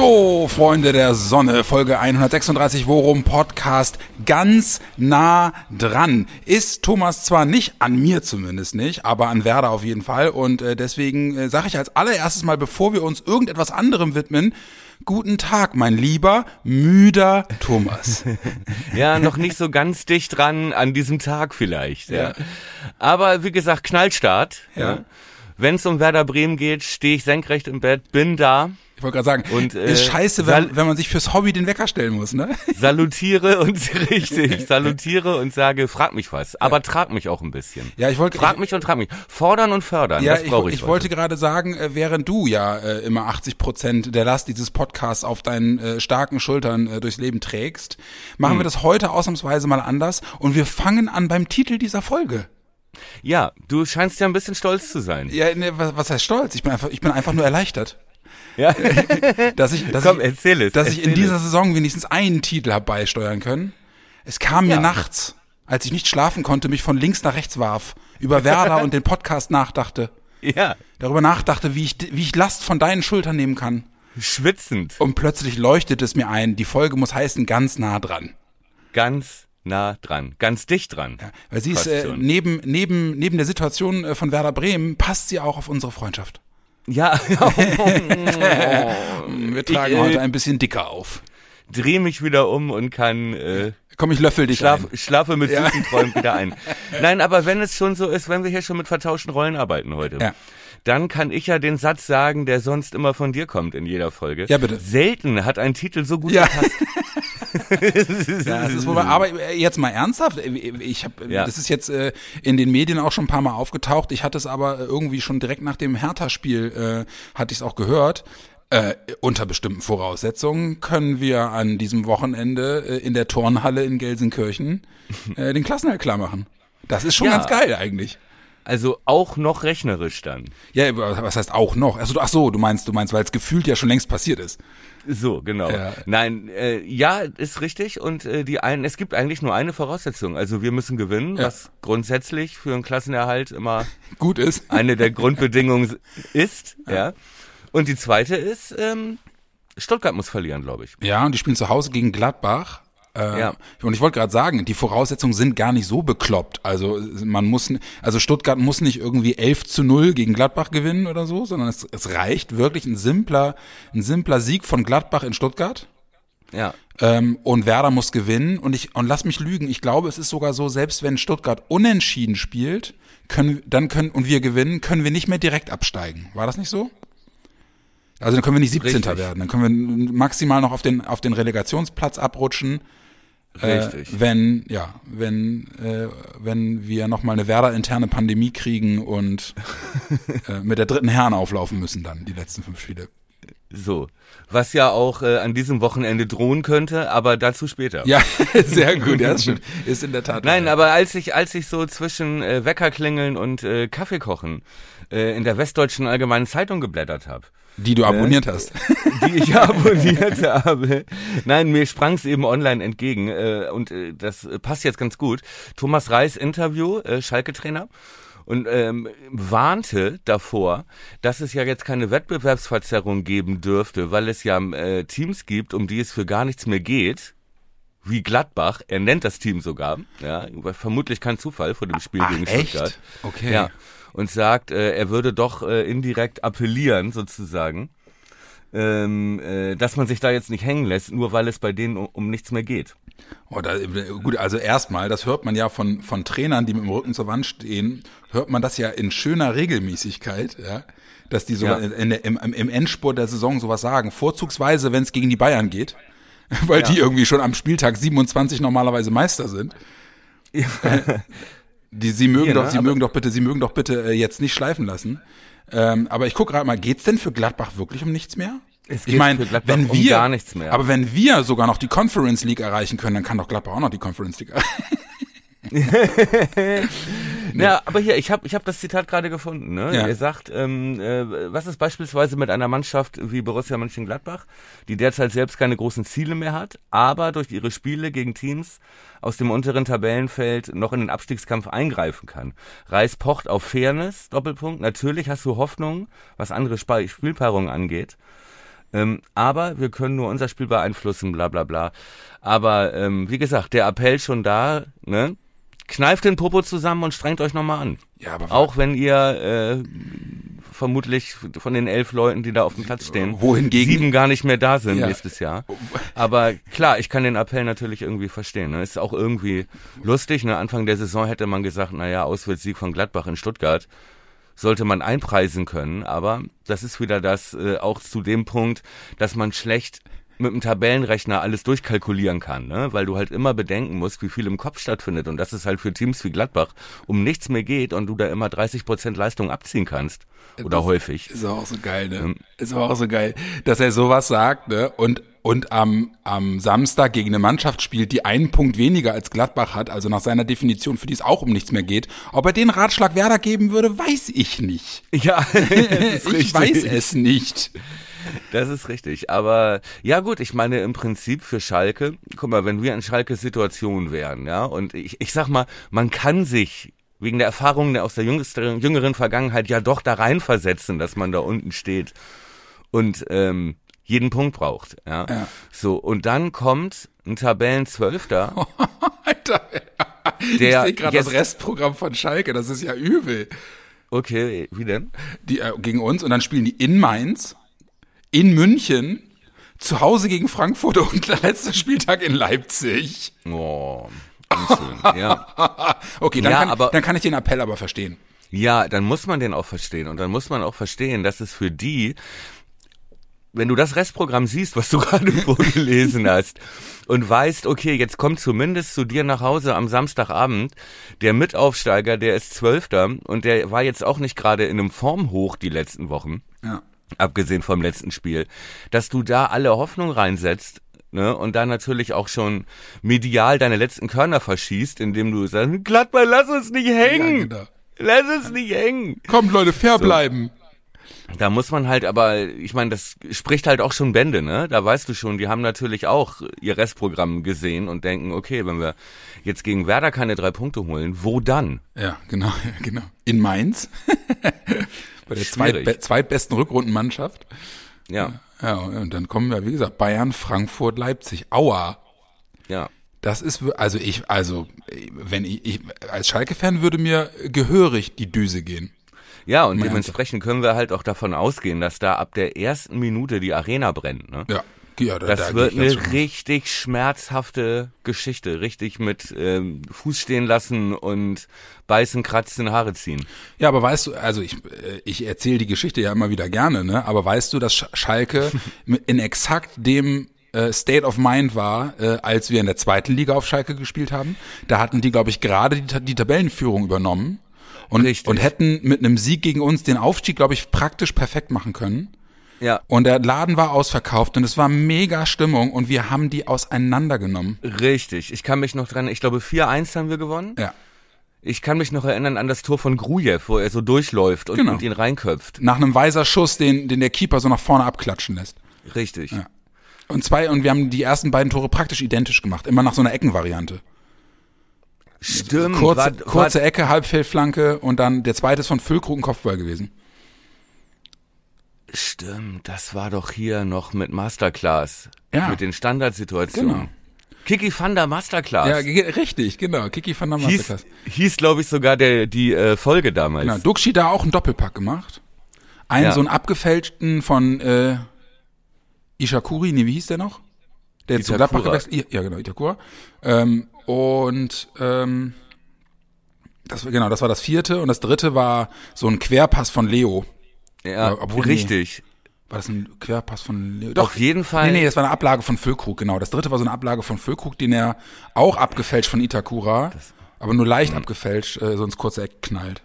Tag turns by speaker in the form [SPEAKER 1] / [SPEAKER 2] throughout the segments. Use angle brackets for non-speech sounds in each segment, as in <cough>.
[SPEAKER 1] So, Freunde der Sonne, Folge 136 Worum Podcast ganz nah dran. Ist Thomas zwar nicht an mir zumindest nicht, aber an Werder auf jeden Fall und äh, deswegen äh, sage ich als allererstes mal, bevor wir uns irgendetwas anderem widmen, Guten Tag, mein lieber, müder Thomas. <laughs>
[SPEAKER 2] ja, noch nicht so ganz dicht dran an diesem Tag vielleicht. Ja. ja. Aber wie gesagt, Knallstart. Ja. ja. Wenn es um Werder Bremen geht, stehe ich senkrecht im Bett, bin da.
[SPEAKER 1] Ich wollte gerade sagen, und, äh, ist scheiße, wenn, wenn man sich fürs Hobby den Wecker stellen muss, ne? <laughs>
[SPEAKER 2] Salutiere und <laughs> richtig, <laughs> salutiere und sage, frag mich was, aber ja. trag mich auch ein bisschen.
[SPEAKER 1] Ja, ich wollte
[SPEAKER 2] frag mich und trag mich. Fordern und fördern, ja, das brauche ich.
[SPEAKER 1] Ich, ich wollte gerade sagen, äh, während du ja äh, immer 80 Prozent der Last dieses Podcasts auf deinen äh, starken Schultern äh, durchs Leben trägst, machen hm. wir das heute ausnahmsweise mal anders und wir fangen an beim Titel dieser Folge.
[SPEAKER 2] Ja, du scheinst ja ein bisschen stolz zu sein.
[SPEAKER 1] Ja, ne, was, was heißt stolz? Ich bin einfach, ich bin einfach nur erleichtert.
[SPEAKER 2] Ja. <laughs>
[SPEAKER 1] dass ich, dass
[SPEAKER 2] Komm,
[SPEAKER 1] ich,
[SPEAKER 2] erzähl es.
[SPEAKER 1] Dass
[SPEAKER 2] erzähl
[SPEAKER 1] ich in dieser Saison wenigstens einen Titel habe beisteuern können. Es kam mir ja. nachts, als ich nicht schlafen konnte, mich von links nach rechts warf, über Werder <laughs> und den Podcast nachdachte.
[SPEAKER 2] Ja.
[SPEAKER 1] Darüber nachdachte, wie ich, wie ich Last von deinen Schultern nehmen kann.
[SPEAKER 2] Schwitzend.
[SPEAKER 1] Und plötzlich leuchtet es mir ein, die Folge muss heißen, ganz nah dran.
[SPEAKER 2] Ganz nah dran, ganz dicht dran. Ja,
[SPEAKER 1] weil sie ist äh, neben neben neben der Situation äh, von Werder Bremen passt sie auch auf unsere Freundschaft.
[SPEAKER 2] Ja. <laughs> <laughs>
[SPEAKER 1] Wir tragen ich, äh, heute ein bisschen dicker auf.
[SPEAKER 2] Dreh mich wieder um und kann äh,
[SPEAKER 1] Komm, ich löffel dich
[SPEAKER 2] schlaf, ein. Schlafe mit ja. süßen Träumen wieder ein. <laughs> Nein, aber wenn es schon so ist, wenn wir hier schon mit vertauschten Rollen arbeiten heute, ja. Dann kann ich ja den Satz sagen, der sonst immer von dir kommt in jeder Folge.
[SPEAKER 1] Ja, bitte.
[SPEAKER 2] Selten hat ein Titel so gut ja. gepasst. <laughs>
[SPEAKER 1] ja, das ist wohl, aber jetzt mal ernsthaft, ich habe, ja. das ist jetzt äh, in den Medien auch schon ein paar Mal aufgetaucht. Ich hatte es aber irgendwie schon direkt nach dem Hertha-Spiel äh, hatte ich es auch gehört. Äh, unter bestimmten Voraussetzungen können wir an diesem Wochenende äh, in der Turnhalle in Gelsenkirchen äh, den Klassenhalt klar machen. Das ist schon ja. ganz geil eigentlich.
[SPEAKER 2] Also auch noch rechnerisch dann.
[SPEAKER 1] Ja, was heißt auch noch? Also ach so, du meinst, du meinst, weil es gefühlt ja schon längst passiert ist.
[SPEAKER 2] So, genau. Ja. Nein, äh, ja, ist richtig. Und äh, die einen, es gibt eigentlich nur eine Voraussetzung. Also wir müssen gewinnen, ja. was grundsätzlich für einen Klassenerhalt immer <laughs>
[SPEAKER 1] gut ist. <laughs>
[SPEAKER 2] Eine der Grundbedingungen ist, ja. ja. Und die zweite ist, ähm, Stuttgart muss verlieren, glaube ich.
[SPEAKER 1] Ja, und die spielen zu Hause gegen Gladbach. Äh, ja. Und ich wollte gerade sagen, die Voraussetzungen sind gar nicht so bekloppt. Also man muss, also Stuttgart muss nicht irgendwie 11 zu 0 gegen Gladbach gewinnen oder so, sondern es, es reicht wirklich ein simpler, ein simpler Sieg von Gladbach in Stuttgart.
[SPEAKER 2] Ja.
[SPEAKER 1] Ähm, und Werder muss gewinnen. Und ich, und lass mich lügen, ich glaube, es ist sogar so, selbst wenn Stuttgart unentschieden spielt, können, dann können, und wir gewinnen, können wir nicht mehr direkt absteigen. War das nicht so? Also dann können wir nicht 17. Richtig. werden. Dann können wir maximal noch auf den, auf den Relegationsplatz abrutschen. Richtig. Äh, wenn, ja, wenn, äh, wenn wir nochmal eine Werder-interne Pandemie kriegen und äh, mit der dritten Herren auflaufen müssen dann, die letzten fünf Spiele.
[SPEAKER 2] So, was ja auch äh, an diesem Wochenende drohen könnte, aber dazu später.
[SPEAKER 1] Ja, <laughs> sehr gut, ja, stimmt. Ist in der Tat.
[SPEAKER 2] Nein, aber als ich, als ich so zwischen äh, Weckerklingeln und äh, Kaffee kochen äh, in der Westdeutschen Allgemeinen Zeitung geblättert habe,
[SPEAKER 1] die du abonniert äh, hast. <laughs>
[SPEAKER 2] Die ich abonniert habe. Nein, mir sprang es eben online entgegen. Äh, und äh, das passt jetzt ganz gut. Thomas Reis Interview, äh, Schalke-Trainer. Und ähm, warnte davor, dass es ja jetzt keine Wettbewerbsverzerrung geben dürfte, weil es ja äh, Teams gibt, um die es für gar nichts mehr geht wie Gladbach. Er nennt das Team sogar. Ja, vermutlich kein Zufall vor dem Spiel
[SPEAKER 1] Ach,
[SPEAKER 2] gegen
[SPEAKER 1] echt?
[SPEAKER 2] Stuttgart.
[SPEAKER 1] Okay.
[SPEAKER 2] Ja und sagt, äh, er würde doch äh, indirekt appellieren, sozusagen, ähm, äh, dass man sich da jetzt nicht hängen lässt, nur weil es bei denen um, um nichts mehr geht.
[SPEAKER 1] Oh, da, gut, also erstmal, das hört man ja von, von Trainern, die mit dem Rücken zur Wand stehen, hört man das ja in schöner Regelmäßigkeit, ja, dass die so ja. in, in, im, im Endspurt der Saison sowas sagen. Vorzugsweise, wenn es gegen die Bayern geht, <laughs> weil ja. die irgendwie schon am Spieltag 27 normalerweise Meister sind. Ja. <laughs> Die, sie mögen Hier, doch, ne? sie mögen doch bitte, sie mögen doch bitte äh, jetzt nicht schleifen lassen. Ähm, aber ich gucke gerade mal, geht's denn für Gladbach wirklich um nichts mehr?
[SPEAKER 2] Es geht ich meine,
[SPEAKER 1] wenn wir,
[SPEAKER 2] um gar nichts mehr.
[SPEAKER 1] Aber wenn wir sogar noch die Conference League erreichen können, dann kann doch Gladbach auch noch die Conference League erreichen. <laughs>
[SPEAKER 2] Ja, aber hier, ich habe ich hab das Zitat gerade gefunden. Ne?
[SPEAKER 1] Ja.
[SPEAKER 2] Er sagt, ähm, äh, was ist beispielsweise mit einer Mannschaft wie Borussia Mönchengladbach, die derzeit selbst keine großen Ziele mehr hat, aber durch ihre Spiele gegen Teams aus dem unteren Tabellenfeld noch in den Abstiegskampf eingreifen kann. Reis pocht auf Fairness, Doppelpunkt. Natürlich hast du Hoffnung, was andere Sp- Spielpaarungen angeht. Ähm, aber wir können nur unser Spiel beeinflussen, bla bla bla. Aber ähm, wie gesagt, der Appell schon da, ne? Kneift den Popo zusammen und strengt euch nochmal an.
[SPEAKER 1] Ja, aber
[SPEAKER 2] Auch wenn ihr äh, vermutlich von den elf Leuten, die da auf dem Platz stehen,
[SPEAKER 1] Wohingegen-
[SPEAKER 2] sieben gar nicht mehr da sind
[SPEAKER 1] Ja.
[SPEAKER 2] nächstes Jahr. Aber klar, ich kann den Appell natürlich irgendwie verstehen. Ne? Ist auch irgendwie lustig. Ne? Anfang der Saison hätte man gesagt, naja, Auswärtssieg von Gladbach in Stuttgart sollte man einpreisen können. Aber das ist wieder das, äh, auch zu dem Punkt, dass man schlecht mit dem Tabellenrechner alles durchkalkulieren kann, ne? weil du halt immer bedenken musst, wie viel im Kopf stattfindet und dass es halt für Teams wie Gladbach um nichts mehr geht und du da immer 30 Prozent Leistung abziehen kannst oder
[SPEAKER 1] Das
[SPEAKER 2] häufig.
[SPEAKER 1] Ist auch so geil, ne?
[SPEAKER 2] Ähm.
[SPEAKER 1] Ist auch so geil, dass er sowas sagt, ne? Und und am, am Samstag gegen eine Mannschaft spielt, die einen Punkt weniger als Gladbach hat, also nach seiner Definition, für die es auch um nichts mehr geht. Ob er den Ratschlag Werder geben würde, weiß ich nicht.
[SPEAKER 2] Ja, <laughs>
[SPEAKER 1] ich weiß es nicht.
[SPEAKER 2] Das ist richtig. Aber ja gut, ich meine im Prinzip für Schalke, guck mal, wenn wir in Schalke Situation wären, ja, und ich, ich sag mal, man kann sich wegen der Erfahrungen aus der jüngsten, jüngeren Vergangenheit ja doch da reinversetzen, dass man da unten steht und ähm, jeden Punkt braucht. Ja?
[SPEAKER 1] Ja.
[SPEAKER 2] So, und dann kommt ein Tabellenzwölfter, <laughs>
[SPEAKER 1] Alter,
[SPEAKER 2] Der
[SPEAKER 1] ich sehe gerade das Restprogramm von Schalke, das ist ja übel.
[SPEAKER 2] okay, wie denn?
[SPEAKER 1] Die, äh, gegen uns und dann spielen die in Mainz, in München, zu Hause gegen Frankfurt <laughs> und der letzte Spieltag in Leipzig.
[SPEAKER 2] Oh, unschön. ja. <laughs>
[SPEAKER 1] Okay, dann,
[SPEAKER 2] Ja,
[SPEAKER 1] kann,
[SPEAKER 2] aber-
[SPEAKER 1] dann kann ich den Appell aber verstehen.
[SPEAKER 2] Ja, dann muss man den auch verstehen. Und dann muss man auch verstehen, dass es für die, wenn du das Restprogramm siehst, was du <laughs> gerade vorgelesen hast, und weißt, okay, jetzt kommt zumindest zu dir nach Hause am Samstagabend der Mitaufsteiger, der ist Zwölfter und der war jetzt auch nicht gerade in einem Formhoch die letzten Wochen,
[SPEAKER 1] Ja.
[SPEAKER 2] Abgesehen vom letzten Spiel, dass du da alle Hoffnung reinsetzt, ne, und da natürlich auch schon medial deine letzten Körner verschießt, indem du sagst, Gladbach, lass uns nicht hängen!
[SPEAKER 1] genau.
[SPEAKER 2] Lass uns nicht hängen!
[SPEAKER 1] Kommt Leute, fair bleiben.
[SPEAKER 2] Da muss man halt aber, ich meine, das spricht halt auch schon Bände, ne? Da weißt du schon, die haben natürlich auch ihr Restprogramm gesehen und denken, okay, wenn wir jetzt gegen Werder keine drei Punkte holen, wo dann?
[SPEAKER 1] Ja, genau, <laughs> genau. In Mainz. <laughs> Bei der zweitbe zweitbesten Rückrundenmannschaft.
[SPEAKER 2] Ja,
[SPEAKER 1] Ja, und dann kommen wir, wie gesagt, Bayern, Frankfurt, Leipzig. Aua.
[SPEAKER 2] ja.
[SPEAKER 1] Das ist, also ich, also, wenn ich, ich als Schalke-Fan würde mir gehörig die Düse gehen.
[SPEAKER 2] Ja, und dementsprechend können wir halt auch davon ausgehen, dass da ab der ersten Minute die Arena brennt, ne?
[SPEAKER 1] Ja, ja da,
[SPEAKER 2] Das
[SPEAKER 1] da
[SPEAKER 2] wird eine richtig schmerzhafte Geschichte, richtig mit ähm, Fuß stehen lassen und beißen, kratzen, Haare ziehen.
[SPEAKER 1] Ja, aber weißt du, also ich, äh, ich erzähle die Geschichte ja immer wieder gerne, ne? Aber weißt du, dass Sch- Schalke <laughs> in exakt dem äh, State of Mind war, äh, als wir in der zweiten Liga auf Schalke gespielt haben? Da hatten die, glaube ich, gerade die, Ta- die Tabellenführung übernommen und,
[SPEAKER 2] Richtig.
[SPEAKER 1] und hätten mit einem Sieg gegen uns den Aufstieg, glaube ich, praktisch perfekt machen können.
[SPEAKER 2] Ja,
[SPEAKER 1] Und der Laden war ausverkauft und es war mega Stimmung und wir haben die auseinandergenommen.
[SPEAKER 2] richtig. Ich kann mich noch dran, ich glaube 4-1 haben wir gewonnen.
[SPEAKER 1] Ja.
[SPEAKER 2] Ich kann mich noch erinnern an das Tor von Grujew, wo er so durchläuft und,
[SPEAKER 1] Genau.
[SPEAKER 2] und ihn reinköpft.
[SPEAKER 1] Nach einem weiser Schuss, den, den der Keeper so nach vorne abklatschen lässt.
[SPEAKER 2] Richtig.
[SPEAKER 1] Ja. Und zwei, und wir haben die ersten beiden Tore praktisch identisch gemacht, immer nach so einer Eckenvariante.
[SPEAKER 2] Stimmt.
[SPEAKER 1] Kurze,
[SPEAKER 2] war,
[SPEAKER 1] kurze
[SPEAKER 2] war,
[SPEAKER 1] Ecke, Halbfeldflanke und dann der zweite ist von Füllkrug ein Kopfball gewesen.
[SPEAKER 2] Stimmt, das war doch hier noch mit Masterclass.
[SPEAKER 1] Ja.
[SPEAKER 2] Mit den Standardsituationen.
[SPEAKER 1] Genau.
[SPEAKER 2] Kiki van der Masterclass.
[SPEAKER 1] Ja, richtig, genau. Kiki van der
[SPEAKER 2] hieß,
[SPEAKER 1] Masterclass.
[SPEAKER 2] hieß glaube ich, sogar der, die äh, Folge damals.
[SPEAKER 1] Genau. Duxi da auch einen Doppelpack gemacht. Einen
[SPEAKER 2] Ja.
[SPEAKER 1] so einen abgefälschten von äh, Ishakuri, nee, wie hieß der noch? Der jetzt zu
[SPEAKER 2] Itakura.
[SPEAKER 1] Gladbach gewechselt Ja, genau, Itakura. Ähm, und ähm, das genau, das war das vierte und das dritte war so ein Querpass von Leo.
[SPEAKER 2] Ja,
[SPEAKER 1] obwohl, nee.
[SPEAKER 2] richtig.
[SPEAKER 1] War das ein Querpass von Leo?
[SPEAKER 2] Auf jeden Fall.
[SPEAKER 1] Nee, nee, das war eine Ablage von Füllkrug, genau. Das dritte war so eine Ablage von Füllkrug, den er auch abgefälscht von Itakura, aber nur leicht
[SPEAKER 2] Mhm.
[SPEAKER 1] abgefälscht, äh, so ins kurze Eck knallt.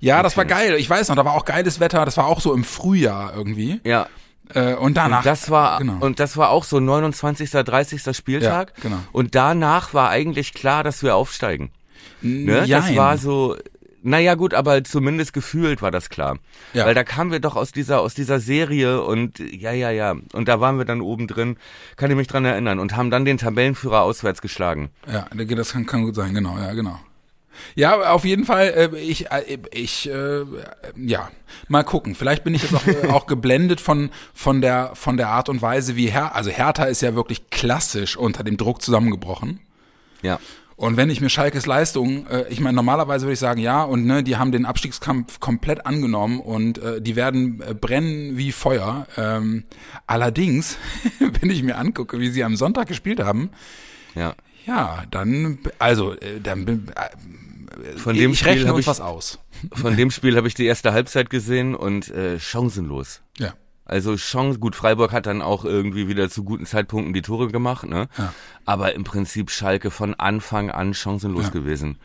[SPEAKER 1] Ja, das war geil. Ich weiß noch, da war auch geiles Wetter. Das war auch so im Frühjahr irgendwie.
[SPEAKER 2] Ja.
[SPEAKER 1] Äh, und danach.
[SPEAKER 2] Und das war
[SPEAKER 1] genau.
[SPEAKER 2] und das war auch so 29. 30. Spieltag.
[SPEAKER 1] Ja, genau.
[SPEAKER 2] Und danach war eigentlich klar, dass wir aufsteigen. Ne? Das war so naja gut, aber zumindest gefühlt war das klar.
[SPEAKER 1] Ja.
[SPEAKER 2] Weil da kamen wir doch aus dieser, aus dieser Serie und ja, ja, ja. Und da waren wir dann oben drin, kann ich mich dran erinnern, und haben dann den Tabellenführer auswärts geschlagen.
[SPEAKER 1] Ja, das kann, kann gut sein, genau, ja, genau. Ja, auf jeden Fall, äh, ich, äh, ich, äh, ja, mal gucken. Vielleicht bin ich jetzt auch, äh, <laughs> auch geblendet von, von der, von der Art und Weise, wie Her, also Hertha ist ja wirklich klassisch unter dem Druck zusammengebrochen.
[SPEAKER 2] Ja.
[SPEAKER 1] Und wenn ich mir Schalkes Leistung, äh, ich meine, normalerweise würde ich sagen, ja, und ne, die haben den Abstiegskampf komplett angenommen und äh, die werden äh, brennen wie Feuer. Ähm, allerdings, <laughs> wenn ich mir angucke, wie sie am Sonntag gespielt haben,
[SPEAKER 2] Ja.
[SPEAKER 1] ja, dann, also, äh, dann, äh,
[SPEAKER 2] Von dem
[SPEAKER 1] ich
[SPEAKER 2] Spiel
[SPEAKER 1] rechne
[SPEAKER 2] hab
[SPEAKER 1] uns
[SPEAKER 2] ich-
[SPEAKER 1] was aus.
[SPEAKER 2] Von dem Spiel habe ich die erste Halbzeit gesehen und äh, chancenlos.
[SPEAKER 1] Ja.
[SPEAKER 2] Also Chance, gut, Freiburg hat dann auch irgendwie wieder zu guten Zeitpunkten die Tore gemacht, ne?
[SPEAKER 1] Ja.
[SPEAKER 2] Aber im Prinzip Schalke von Anfang an chancenlos
[SPEAKER 1] Ja.
[SPEAKER 2] gewesen.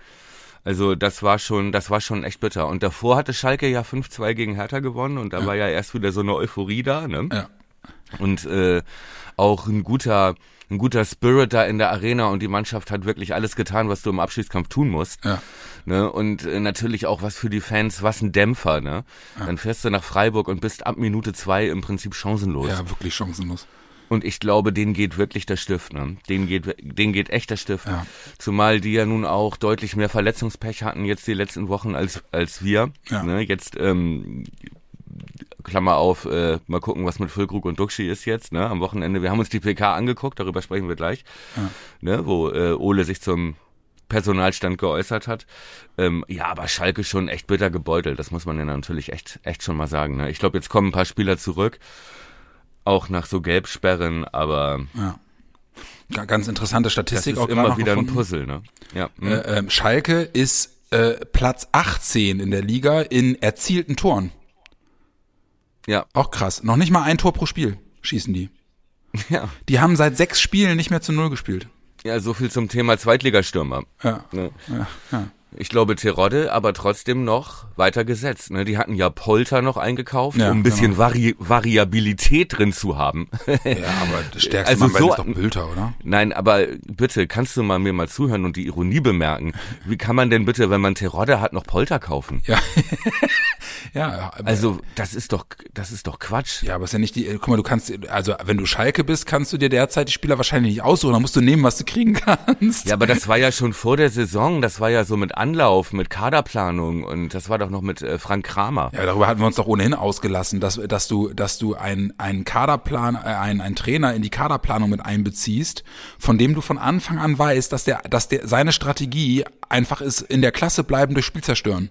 [SPEAKER 2] Also das war schon, das war schon echt bitter. Und davor hatte Schalke ja 5-2 gegen Hertha gewonnen und da war ja erst wieder so eine Euphorie da, ne?
[SPEAKER 1] Ja.
[SPEAKER 2] Und äh, auch ein guter, ein guter Spirit da in der Arena und die Mannschaft hat wirklich alles getan, was du im Abschiedskampf tun musst.
[SPEAKER 1] Ja.
[SPEAKER 2] Ne? Und äh, natürlich auch was für die Fans, was ein Dämpfer, ne? Dann fährst du nach Freiburg und bist ab Minute zwei im Prinzip chancenlos.
[SPEAKER 1] Ja, wirklich chancenlos.
[SPEAKER 2] Und ich glaube, denen geht wirklich der Stift, ne? Denen geht, denen geht echt der Stift.
[SPEAKER 1] Ja.
[SPEAKER 2] Zumal die ja nun auch deutlich mehr Verletzungspech hatten jetzt die letzten Wochen als, als wir.
[SPEAKER 1] Ja.
[SPEAKER 2] Ne? Jetzt, ähm, Klammer auf, äh, mal gucken, was mit Füllkrug und Duxi ist jetzt, ne? Am Wochenende. Wir haben uns die PK angeguckt, darüber sprechen wir gleich. Ne? Wo äh, Ole sich zum Personalstand geäußert hat. Ähm, ja, aber Schalke schon echt bitter gebeutelt. Das muss man ja natürlich echt, echt schon mal sagen. Ne? Ich glaube, jetzt kommen ein paar Spieler zurück. Auch nach so Gelbsperren, aber
[SPEAKER 1] Ja. Ga- Ganz interessante
[SPEAKER 2] das
[SPEAKER 1] Statistik
[SPEAKER 2] ist
[SPEAKER 1] auch gerade
[SPEAKER 2] immer wieder ein
[SPEAKER 1] gefunden.
[SPEAKER 2] Puzzle, ne? Ja. hm.
[SPEAKER 1] Äh, ähm, Schalke ist äh, Platz 18 in der Liga in erzielten Toren.
[SPEAKER 2] Ja.
[SPEAKER 1] Auch krass. Noch nicht mal ein Tor pro Spiel schießen die. <laughs>
[SPEAKER 2] Ja.
[SPEAKER 1] Die haben seit sechs Spielen nicht mehr zu Null gespielt.
[SPEAKER 2] Ja, so viel zum Thema Zweitligastürmer.
[SPEAKER 1] Ja.
[SPEAKER 2] Ne?
[SPEAKER 1] Ja, ja.
[SPEAKER 2] Ich glaube, Terodde aber trotzdem noch weiter gesetzt. Ne? Die hatten ja Polter noch eingekauft,
[SPEAKER 1] Ja,
[SPEAKER 2] um ein bisschen Vari Variabilität drin zu haben. <laughs>
[SPEAKER 1] ja, aber der stärkste
[SPEAKER 2] Also
[SPEAKER 1] Mann
[SPEAKER 2] so-
[SPEAKER 1] ist doch Bülter, oder?
[SPEAKER 2] Nein, aber bitte, kannst du mal mir mal zuhören und die Ironie bemerken? Wie kann man denn bitte, wenn man Terodde hat, noch Polter kaufen?
[SPEAKER 1] Ja. <laughs> ja,
[SPEAKER 2] Also, das ist doch, das ist doch Quatsch.
[SPEAKER 1] ja, aber ist ja nicht die, guck mal, du kannst, also wenn du Schalke bist, kannst du dir derzeit die Spieler wahrscheinlich nicht aussuchen, dann musst du nehmen, was du kriegen kannst.
[SPEAKER 2] Ja, aber das war ja schon vor der Saison, das war ja so mit Anlauf, mit Kaderplanung und das war doch noch mit äh, Frank Kramer.
[SPEAKER 1] Ja, darüber hatten wir uns doch ohnehin ausgelassen, dass, dass du, dass du einen, einen Kaderplan, äh, einen, einen Trainer in die Kaderplanung mit einbeziehst, von dem du von Anfang an weißt, dass der, dass der, seine Strategie einfach ist, in der Klasse bleiben durch Spiel zerstören.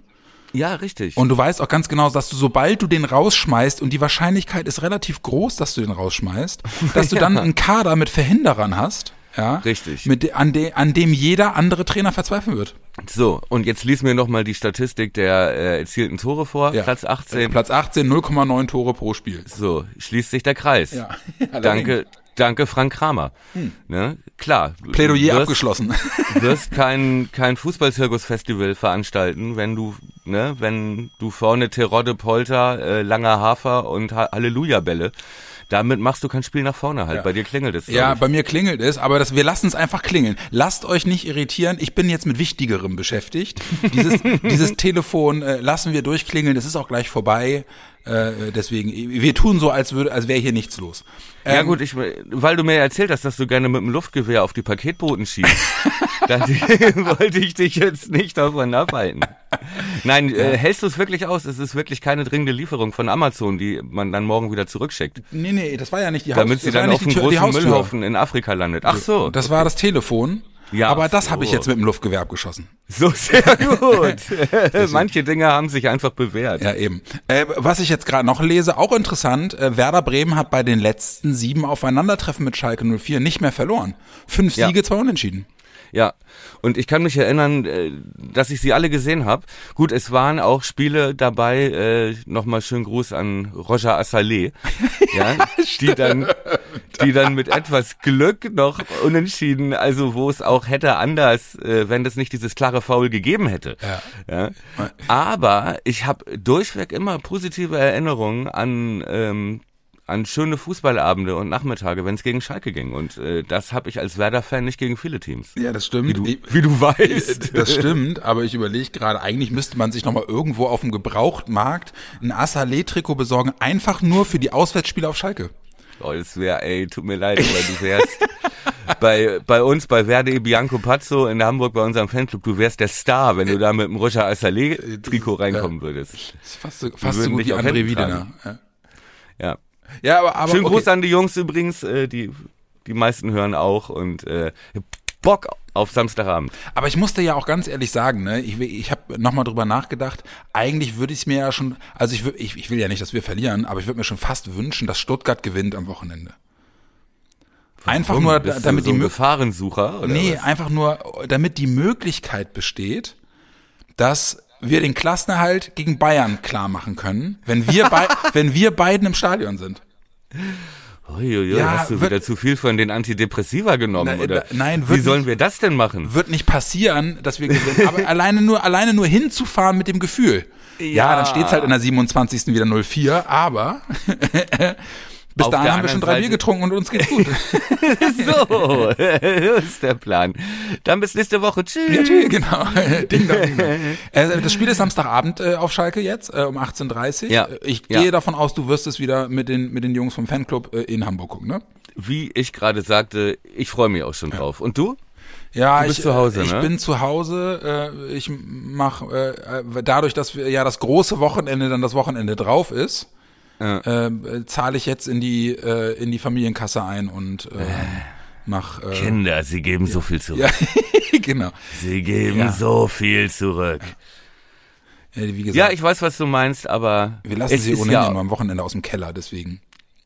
[SPEAKER 2] Ja, richtig.
[SPEAKER 1] Und du weißt auch ganz genau, dass du, sobald du den rausschmeißt, und die Wahrscheinlichkeit ist relativ groß, dass du den rausschmeißt, <laughs> dass du dann einen Kader mit Verhinderern hast, ja.
[SPEAKER 2] Richtig.
[SPEAKER 1] Mit, an, de, an dem jeder andere Trainer verzweifeln wird.
[SPEAKER 2] So, und jetzt lies mir nochmal die Statistik der äh, erzielten Tore vor.
[SPEAKER 1] Ja.
[SPEAKER 2] Platz 18.
[SPEAKER 1] Platz 18, 0,9 Tore pro Spiel.
[SPEAKER 2] So, schließt sich der Kreis.
[SPEAKER 1] Ja. <laughs>
[SPEAKER 2] Danke, danke Frank Kramer. Ne? Klar.
[SPEAKER 1] Hm. Plädoyer
[SPEAKER 2] wirst,
[SPEAKER 1] abgeschlossen. <laughs>
[SPEAKER 2] wirst kein, kein Fußballzirkusfestival veranstalten, wenn du, ne, wenn du vorne Terodde, Polter, äh, langer Hafer und ha Halleluja-Bälle, damit machst du kein Spiel nach vorne halt.
[SPEAKER 1] Ja.
[SPEAKER 2] Bei dir klingelt es.
[SPEAKER 1] Ja, bei mir klingelt es, aber das, wir lassen es einfach klingeln. Lasst euch nicht irritieren. Ich bin jetzt mit Wichtigerem beschäftigt. Dieses, <laughs> dieses Telefon äh, lassen wir durchklingeln. Das ist auch gleich vorbei. Äh, deswegen, wir tun so, als würde, als wäre hier nichts los.
[SPEAKER 2] Ja
[SPEAKER 1] Ähm,
[SPEAKER 2] gut, ich, weil du mir erzählt hast, dass du gerne mit dem Luftgewehr auf die Paketboten schießt, <laughs> dann <laughs> wollte ich dich jetzt nicht davon abhalten. Nein, äh, hältst du es wirklich aus? Es ist wirklich keine dringende Lieferung von Amazon, die man dann morgen wieder zurückschickt,
[SPEAKER 1] Nee, nee, das war ja nicht die
[SPEAKER 2] damit
[SPEAKER 1] Haustür.
[SPEAKER 2] sie
[SPEAKER 1] das war
[SPEAKER 2] dann
[SPEAKER 1] ja
[SPEAKER 2] auf dem großen. Müllhaufen in Afrika landet. Ach so,
[SPEAKER 1] Das war das Telefon.
[SPEAKER 2] Ja,
[SPEAKER 1] aber das habe ich
[SPEAKER 2] so.
[SPEAKER 1] jetzt mit dem Luftgewehr abgeschossen.
[SPEAKER 2] so <laughs> <laughs> sehr gut. Manche Dinge haben sich einfach bewährt.
[SPEAKER 1] Ja, eben. Äh, was ich jetzt gerade noch lese, auch interessant, äh, Werder Bremen hat bei den letzten sieben Aufeinandertreffen mit Schalke 04 nicht mehr verloren. Fünf
[SPEAKER 2] Ja.
[SPEAKER 1] Siege, zwei Unentschieden.
[SPEAKER 2] Ja, und ich kann mich erinnern, äh, dass ich sie alle gesehen habe. Gut, es waren auch Spiele dabei, äh, nochmal schönen Gruß an Roger Assalé, <laughs> ja, die dann, die dann mit etwas Glück noch unentschieden, also wo es auch hätte anders, äh, wenn das nicht dieses klare Foul gegeben hätte. Ja. Aber ich habe durchweg immer positive Erinnerungen an ähm, an schöne Fußballabende und Nachmittage, wenn es gegen Schalke ging. Und äh, das habe ich als Werder-Fan nicht gegen viele Teams.
[SPEAKER 1] Ja, das stimmt.
[SPEAKER 2] Wie du,
[SPEAKER 1] Ich-
[SPEAKER 2] wie du <laughs> weißt.
[SPEAKER 1] Das stimmt, aber ich überlege gerade, eigentlich müsste man sich nochmal irgendwo auf dem Gebrauchtmarkt ein Assalé-Trikot besorgen, einfach nur für die Auswärtsspiele auf Schalke.
[SPEAKER 2] Oh, das wäre, ey, tut mir leid, aber du wärst <laughs> bei, bei uns, bei Verde Bianco Pazzo in Hamburg, bei unserem Fanclub, du wärst der Star, wenn du da mit dem Roger Assalé-Trikot reinkommen würdest.
[SPEAKER 1] Das ist fast so, fast so gut wie André Wiedener. Ja.
[SPEAKER 2] Ja.
[SPEAKER 1] Ja, aber, aber
[SPEAKER 2] Schönen
[SPEAKER 1] okay.
[SPEAKER 2] Gruß an die Jungs übrigens, äh, die, die meisten hören auch und äh, Bock auf Samstagabend.
[SPEAKER 1] Aber ich musste ja auch ganz ehrlich sagen, ne, ich, ich habe nochmal drüber nachgedacht, eigentlich würde ich es mir ja schon, also ich, ich, ich will ja nicht, dass wir verlieren, aber ich würde mir schon fast wünschen, dass Stuttgart gewinnt am Wochenende. Einfach
[SPEAKER 2] Warum?
[SPEAKER 1] nur, da-
[SPEAKER 2] du
[SPEAKER 1] damit
[SPEAKER 2] so
[SPEAKER 1] die
[SPEAKER 2] Gefahrensucher oder
[SPEAKER 1] Nee,
[SPEAKER 2] was?
[SPEAKER 1] einfach nur, damit die Möglichkeit besteht, dass wir den Klassenerhalt gegen Bayern klar machen können, wenn wir, bei, <laughs> wenn wir beiden im Stadion sind.
[SPEAKER 2] Uiuiui,
[SPEAKER 1] Ja,
[SPEAKER 2] hast du
[SPEAKER 1] wird-
[SPEAKER 2] wieder zu viel von den Antidepressiva genommen
[SPEAKER 1] Na,
[SPEAKER 2] oder?
[SPEAKER 1] na, nein,
[SPEAKER 2] Wie
[SPEAKER 1] wird
[SPEAKER 2] sollen
[SPEAKER 1] nicht.
[SPEAKER 2] wir das denn machen?
[SPEAKER 1] Wird nicht passieren, dass wir gewinnen, aber <laughs> alleine nur, alleine nur hinzufahren mit dem Gefühl. Ja,
[SPEAKER 2] Ja.
[SPEAKER 1] dann steht's halt in der 27. wieder 04, aber bis dahin haben wir schon drei Bier
[SPEAKER 2] Seite-
[SPEAKER 1] getrunken und uns geht's gut. <laughs>
[SPEAKER 2] So, <laughs> das ist der Plan. Dann bis nächste Woche. Tschüss.
[SPEAKER 1] Ja, tschüss, genau. <laughs> ding dong, ding dong. Äh, das Spiel ist Samstagabend äh, auf Schalke jetzt, äh, um 18.30 Uhr.
[SPEAKER 2] Ja.
[SPEAKER 1] Ich
[SPEAKER 2] Ja.
[SPEAKER 1] gehe davon aus, du wirst es wieder mit den, mit den Jungs vom Fanclub in Hamburg gucken, ne?
[SPEAKER 2] Wie ich gerade sagte, ich freue mich auch schon drauf. Und du?
[SPEAKER 1] Ja, ich,
[SPEAKER 2] zu Hause,
[SPEAKER 1] ich
[SPEAKER 2] ne?
[SPEAKER 1] bin zu Hause. Äh, ich mache äh, dadurch, dass wir ja das große Wochenende dann das Wochenende drauf ist,
[SPEAKER 2] Ja.
[SPEAKER 1] äh, zahle ich jetzt in die äh, in die Familienkasse ein und äh, mach äh,
[SPEAKER 2] Kinder, sie geben so viel zurück.
[SPEAKER 1] ja, <laughs> genau.
[SPEAKER 2] Sie geben
[SPEAKER 1] Ja.
[SPEAKER 2] so viel zurück.
[SPEAKER 1] Ja, gesagt,
[SPEAKER 2] Ja, ich weiß, was du meinst, aber
[SPEAKER 1] wir lassen sie ohnehin
[SPEAKER 2] ja,
[SPEAKER 1] immer am Wochenende aus dem Keller, deswegen.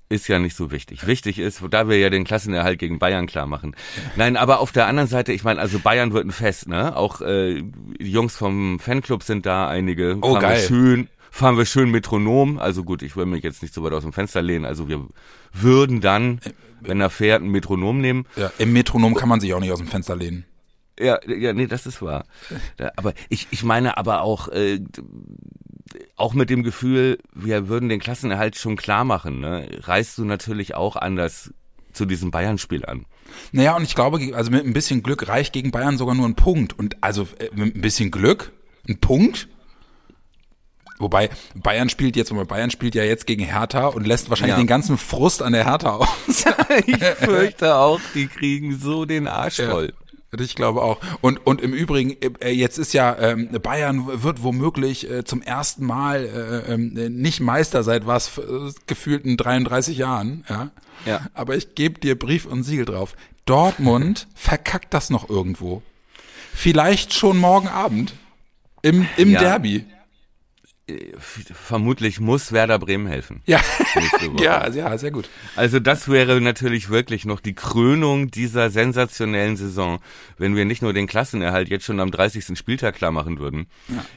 [SPEAKER 2] ist ja nicht so wichtig. Wichtig ist, da wir ja den Klassenerhalt gegen Bayern klar machen. Nein, aber auf der anderen Seite, ich meine, also Bayern wird ein Fest, ne? Auch äh, die Jungs vom Fanclub sind da, einige.
[SPEAKER 1] Oh, geil.
[SPEAKER 2] Schön, fahren wir schön Metronom. Also gut, ich will mich jetzt nicht so weit aus dem Fenster lehnen. Also wir würden dann, wenn er fährt, ein Metronom nehmen.
[SPEAKER 1] Ja, Im Metronom kann man sich auch nicht aus dem Fenster lehnen.
[SPEAKER 2] Ja, ja, nee, das ist wahr. Da, aber ich, ich meine aber auch, äh, auch mit dem Gefühl, wir würden den Klassenerhalt schon klar machen, ne? Reist du natürlich auch anders zu diesem Bayern-Spiel an.
[SPEAKER 1] Naja, und ich glaube, also mit ein bisschen Glück reicht gegen Bayern sogar nur ein Punkt. Und also äh, mit ein bisschen Glück, ein Punkt. Wobei Bayern spielt jetzt, wobei Bayern spielt ja jetzt gegen Hertha und lässt wahrscheinlich
[SPEAKER 2] Ja.
[SPEAKER 1] den ganzen Frust an der Hertha aus. <laughs>
[SPEAKER 2] ich fürchte auch, die kriegen so den Arsch voll.
[SPEAKER 1] Ich glaube auch. Und, und im Übrigen, äh, jetzt ist ja, ähm, Bayern wird womöglich äh, zum ersten Mal äh, ähm, nicht Meister seit was, äh, gefühlten 33 Jahren. Ja.
[SPEAKER 2] Ja.
[SPEAKER 1] Aber ich gebe dir Brief und Siegel drauf. Dortmund <laughs> verkackt das noch irgendwo. Vielleicht schon morgen Abend. Im, im
[SPEAKER 2] Ja.
[SPEAKER 1] Derby.
[SPEAKER 2] Vermutlich muss Werder Bremen helfen.
[SPEAKER 1] Ja.
[SPEAKER 2] nächste <laughs> Woche.
[SPEAKER 1] ja, ja, sehr gut.
[SPEAKER 2] Also das wäre natürlich wirklich noch die Krönung dieser sensationellen Saison, wenn wir nicht nur den Klassenerhalt jetzt schon am 30. Spieltag klar machen würden,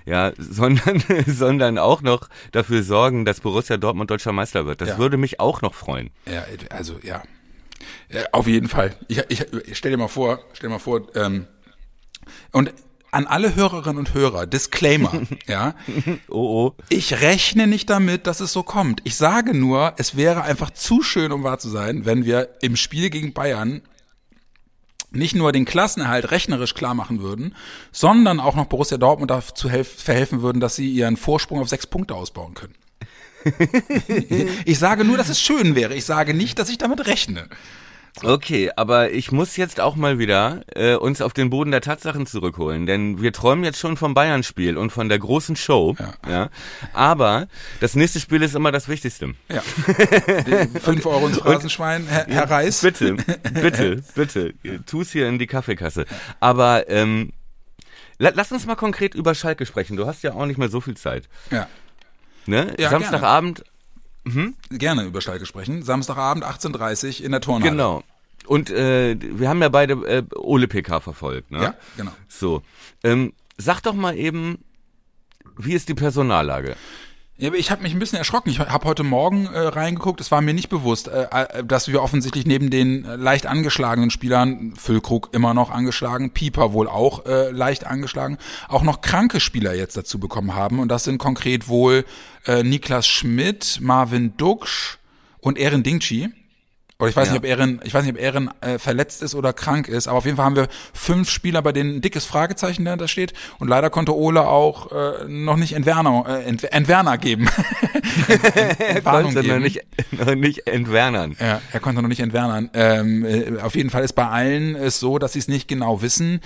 [SPEAKER 2] ja, <laughs> sondern, sondern auch noch dafür sorgen, dass Borussia Dortmund deutscher Meister wird. Das
[SPEAKER 1] Ja.
[SPEAKER 2] würde mich auch noch freuen.
[SPEAKER 1] Ja, also ja. ja auf jeden Fall. Ich, ich, ich stell dir mal vor, stell dir mal vor, ähm, und an alle Hörerinnen und Hörer, Disclaimer, <laughs> ja.
[SPEAKER 2] Oh, oh.
[SPEAKER 1] Ich rechne nicht damit, dass es so kommt. Ich sage nur, es wäre einfach zu schön, um wahr zu sein, wenn wir im Spiel gegen Bayern nicht nur den Klassenerhalt rechnerisch klar machen würden, sondern auch noch Borussia Dortmund dazu helf verhelfen würden, dass sie ihren Vorsprung auf sechs Punkte ausbauen können. <laughs> ich sage nur, dass es schön wäre. Ich sage nicht, dass ich damit rechne.
[SPEAKER 2] Okay, aber ich muss jetzt auch mal wieder äh, uns auf den Boden der Tatsachen zurückholen, denn wir träumen jetzt schon vom Bayern-Spiel und von der großen Show. Ja. Aber das nächste Spiel ist immer das Wichtigste.
[SPEAKER 1] Ja. <laughs> Fünf Euro ins Phrasenschwein, Herr, Herr Reis.
[SPEAKER 2] Bitte, bitte, <laughs> bitte, tu's hier in die Kaffeekasse. Aber ähm, la, lass uns mal konkret über Schalke sprechen. Du hast ja auch nicht mehr so viel Zeit.
[SPEAKER 1] Ja.
[SPEAKER 2] Ne?
[SPEAKER 1] Ja,
[SPEAKER 2] Samstagabend,
[SPEAKER 1] Gerne über Schalke sprechen. Samstagabend 18.30 in der Turnhalle.
[SPEAKER 2] genau. Und äh, wir haben ja beide äh, Ole PK verfolgt. Ne?
[SPEAKER 1] Ja, genau.
[SPEAKER 2] So, ähm, sag doch mal eben, wie ist die Personallage?
[SPEAKER 1] Ja, aber ich habe mich ein bisschen erschrocken. Ich habe heute Morgen äh, reingeguckt. Es war mir nicht bewusst, äh, äh, dass wir offensichtlich neben den äh, leicht angeschlagenen Spielern, Füllkrug immer noch angeschlagen, Pieper wohl auch äh, leicht angeschlagen, auch noch kranke Spieler jetzt dazu bekommen haben. Und das sind konkret wohl äh, Niklas Schmidt, Marvin Duksch und Erin Dingchi. Oder ich weiß
[SPEAKER 2] Ja.
[SPEAKER 1] nicht, ob Erin, ich weiß nicht, ob Erin äh, verletzt ist oder krank ist, aber auf jeden Fall haben wir fünf Spieler, bei denen ein dickes Fragezeichen dahinter steht. Und leider konnte Ole auch äh, noch nicht Entwerner, äh, Ent Entwerner geben. <laughs> Entwarnung
[SPEAKER 2] Konnte noch
[SPEAKER 1] geben.
[SPEAKER 2] nicht, noch nicht entwernern.
[SPEAKER 1] Ja, er konnte noch nicht entwernern. Ähm, äh, auf jeden Fall ist bei allen es so, dass sie es nicht genau wissen.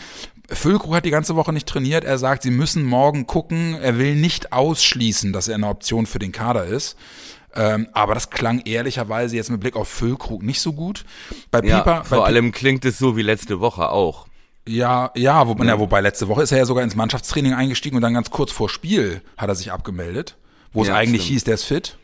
[SPEAKER 1] Füllkrug hat die ganze Woche nicht trainiert. Er sagt, sie müssen morgen gucken. Er will nicht ausschließen, dass er eine Option für den Kader ist. Ähm, aber das klang ehrlicherweise jetzt mit Blick auf Füllkrug nicht so gut. Bei
[SPEAKER 2] Ja,
[SPEAKER 1] Pieper, bei
[SPEAKER 2] vor
[SPEAKER 1] Pi-
[SPEAKER 2] allem klingt es so wie letzte Woche auch.
[SPEAKER 1] ja, ja, wo, ja, wobei letzte Woche ist er ja sogar ins Mannschaftstraining eingestiegen und dann ganz kurz vor Spiel hat er sich abgemeldet, wo es
[SPEAKER 2] Ja,
[SPEAKER 1] eigentlich
[SPEAKER 2] stimmt.
[SPEAKER 1] hieß, der ist fit.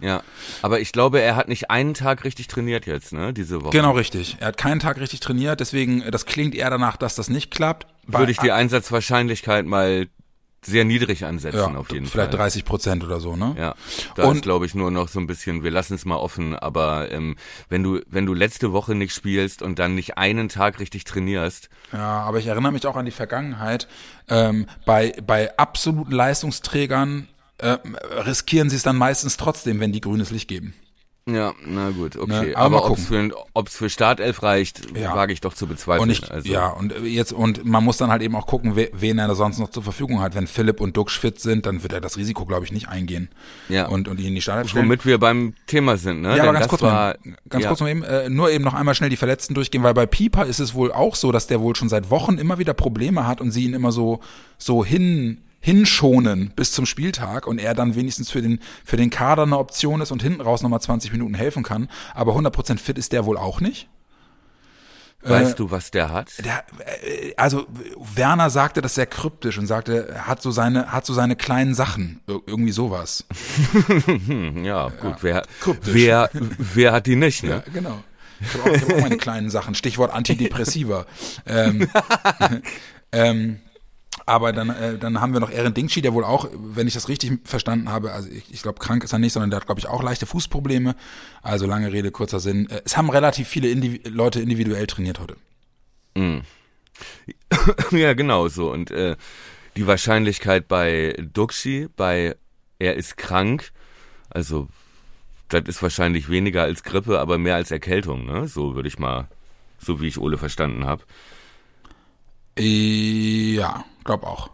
[SPEAKER 2] Ja, aber ich glaube, er hat nicht einen Tag richtig trainiert jetzt, ne, diese Woche.
[SPEAKER 1] Genau richtig. Er hat keinen Tag richtig trainiert, deswegen das klingt eher danach, dass das nicht klappt. Bei-
[SPEAKER 2] Würde ich die Einsatzwahrscheinlichkeit mal sehr niedrig ansetzen,
[SPEAKER 1] ja,
[SPEAKER 2] auf jeden
[SPEAKER 1] vielleicht
[SPEAKER 2] Fall.
[SPEAKER 1] 30 Prozent oder so, ne?
[SPEAKER 2] Ja, da
[SPEAKER 1] Und-
[SPEAKER 2] ist, glaube ich, nur noch so ein bisschen, wir lassen es mal offen, aber ähm, wenn du, wenn du letzte Woche nicht spielst und dann nicht einen Tag richtig trainierst,
[SPEAKER 1] Ja, aber ich erinnere mich auch an die Vergangenheit. Ähm, bei, bei absoluten Leistungsträgern äh, riskieren sie es dann meistens trotzdem, wenn die grünes Licht geben.
[SPEAKER 2] Ja, na gut, okay.
[SPEAKER 1] Ne, aber mal
[SPEAKER 2] aber ob es für, ob's für Startelf reicht,
[SPEAKER 1] Ja.
[SPEAKER 2] wage ich doch zu bezweifeln.
[SPEAKER 1] Und ich,
[SPEAKER 2] also,
[SPEAKER 1] ja, und jetzt, und man muss dann halt eben auch gucken, we, wen er da sonst noch zur Verfügung hat. Wenn Philipp und Duxch fit sind, dann wird er das Risiko, glaube ich, nicht eingehen.
[SPEAKER 2] Ja.
[SPEAKER 1] Und, und ihn in die Startelf stellen.
[SPEAKER 2] Womit wir beim Thema sind, ne?
[SPEAKER 1] Ja,
[SPEAKER 2] Denn
[SPEAKER 1] aber ganz kurz,
[SPEAKER 2] war,
[SPEAKER 1] mal, ganz
[SPEAKER 2] ja,
[SPEAKER 1] kurz noch eben, äh, nur eben noch einmal schnell die Verletzten durchgehen, weil bei Pieper ist es wohl auch so, dass der wohl schon seit Wochen immer wieder Probleme hat und sie ihn immer so, so hin, hinschonen bis zum Spieltag und er dann wenigstens für den, für den Kader eine Option ist und hinten raus nochmal 20 Minuten helfen kann. Aber 100% fit ist der wohl auch nicht.
[SPEAKER 2] Weißt du, was der hat?
[SPEAKER 1] Der, äh, also Werner sagte das sehr kryptisch und sagte, er hat so seine, hat so seine kleinen Sachen, Ir- irgendwie sowas. <laughs>
[SPEAKER 2] Ja, gut, wer,
[SPEAKER 1] Kryptisch.
[SPEAKER 2] wer, wer hat die nicht, ne?
[SPEAKER 1] Ja, genau. Ich habe auch, ich hab auch meine kleinen Sachen. Stichwort Antidepressiva. <laughs> ähm, <laughs> ähm, aber dann, äh, dann haben wir noch Erin Dingchi, der wohl auch, wenn ich das richtig verstanden habe, also ich, ich glaube, krank ist er nicht, sondern der hat, glaube ich, auch leichte Fußprobleme. Also lange Rede, kurzer Sinn. Äh, Es haben relativ viele Indivi Leute individuell trainiert heute. <laughs>
[SPEAKER 2] Ja, genau so. Und äh, die Wahrscheinlichkeit bei Duxi, bei er ist krank, also das ist wahrscheinlich weniger als Grippe, aber mehr als Erkältung, ne? So würde ich mal, so wie ich Ole verstanden habe.
[SPEAKER 1] Ja, glaube auch.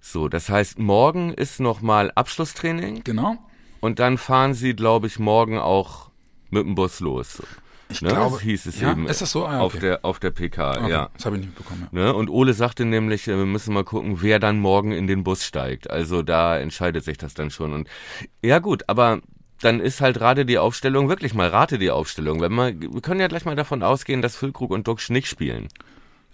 [SPEAKER 2] So, das heißt, morgen ist nochmal Abschlusstraining
[SPEAKER 1] Genau.
[SPEAKER 2] und dann fahren sie, glaube ich, morgen auch mit dem Bus los.
[SPEAKER 1] Ich
[SPEAKER 2] ne?
[SPEAKER 1] glaube,
[SPEAKER 2] das hieß es
[SPEAKER 1] ja,
[SPEAKER 2] eben
[SPEAKER 1] ist das so? Ah,
[SPEAKER 2] auf
[SPEAKER 1] okay.
[SPEAKER 2] der auf der PK,
[SPEAKER 1] Okay,
[SPEAKER 2] ja.
[SPEAKER 1] Das habe ich nicht bekommen. Ja.
[SPEAKER 2] Ne? Und Ole sagte nämlich, äh, wir müssen mal gucken, wer dann morgen in den Bus steigt. Also da entscheidet sich das dann schon. Und ja gut, aber dann ist halt gerade die Aufstellung, wirklich mal rate die Aufstellung. Wenn man, wir können ja gleich mal davon ausgehen, dass Füllkrug und Duxch nicht spielen.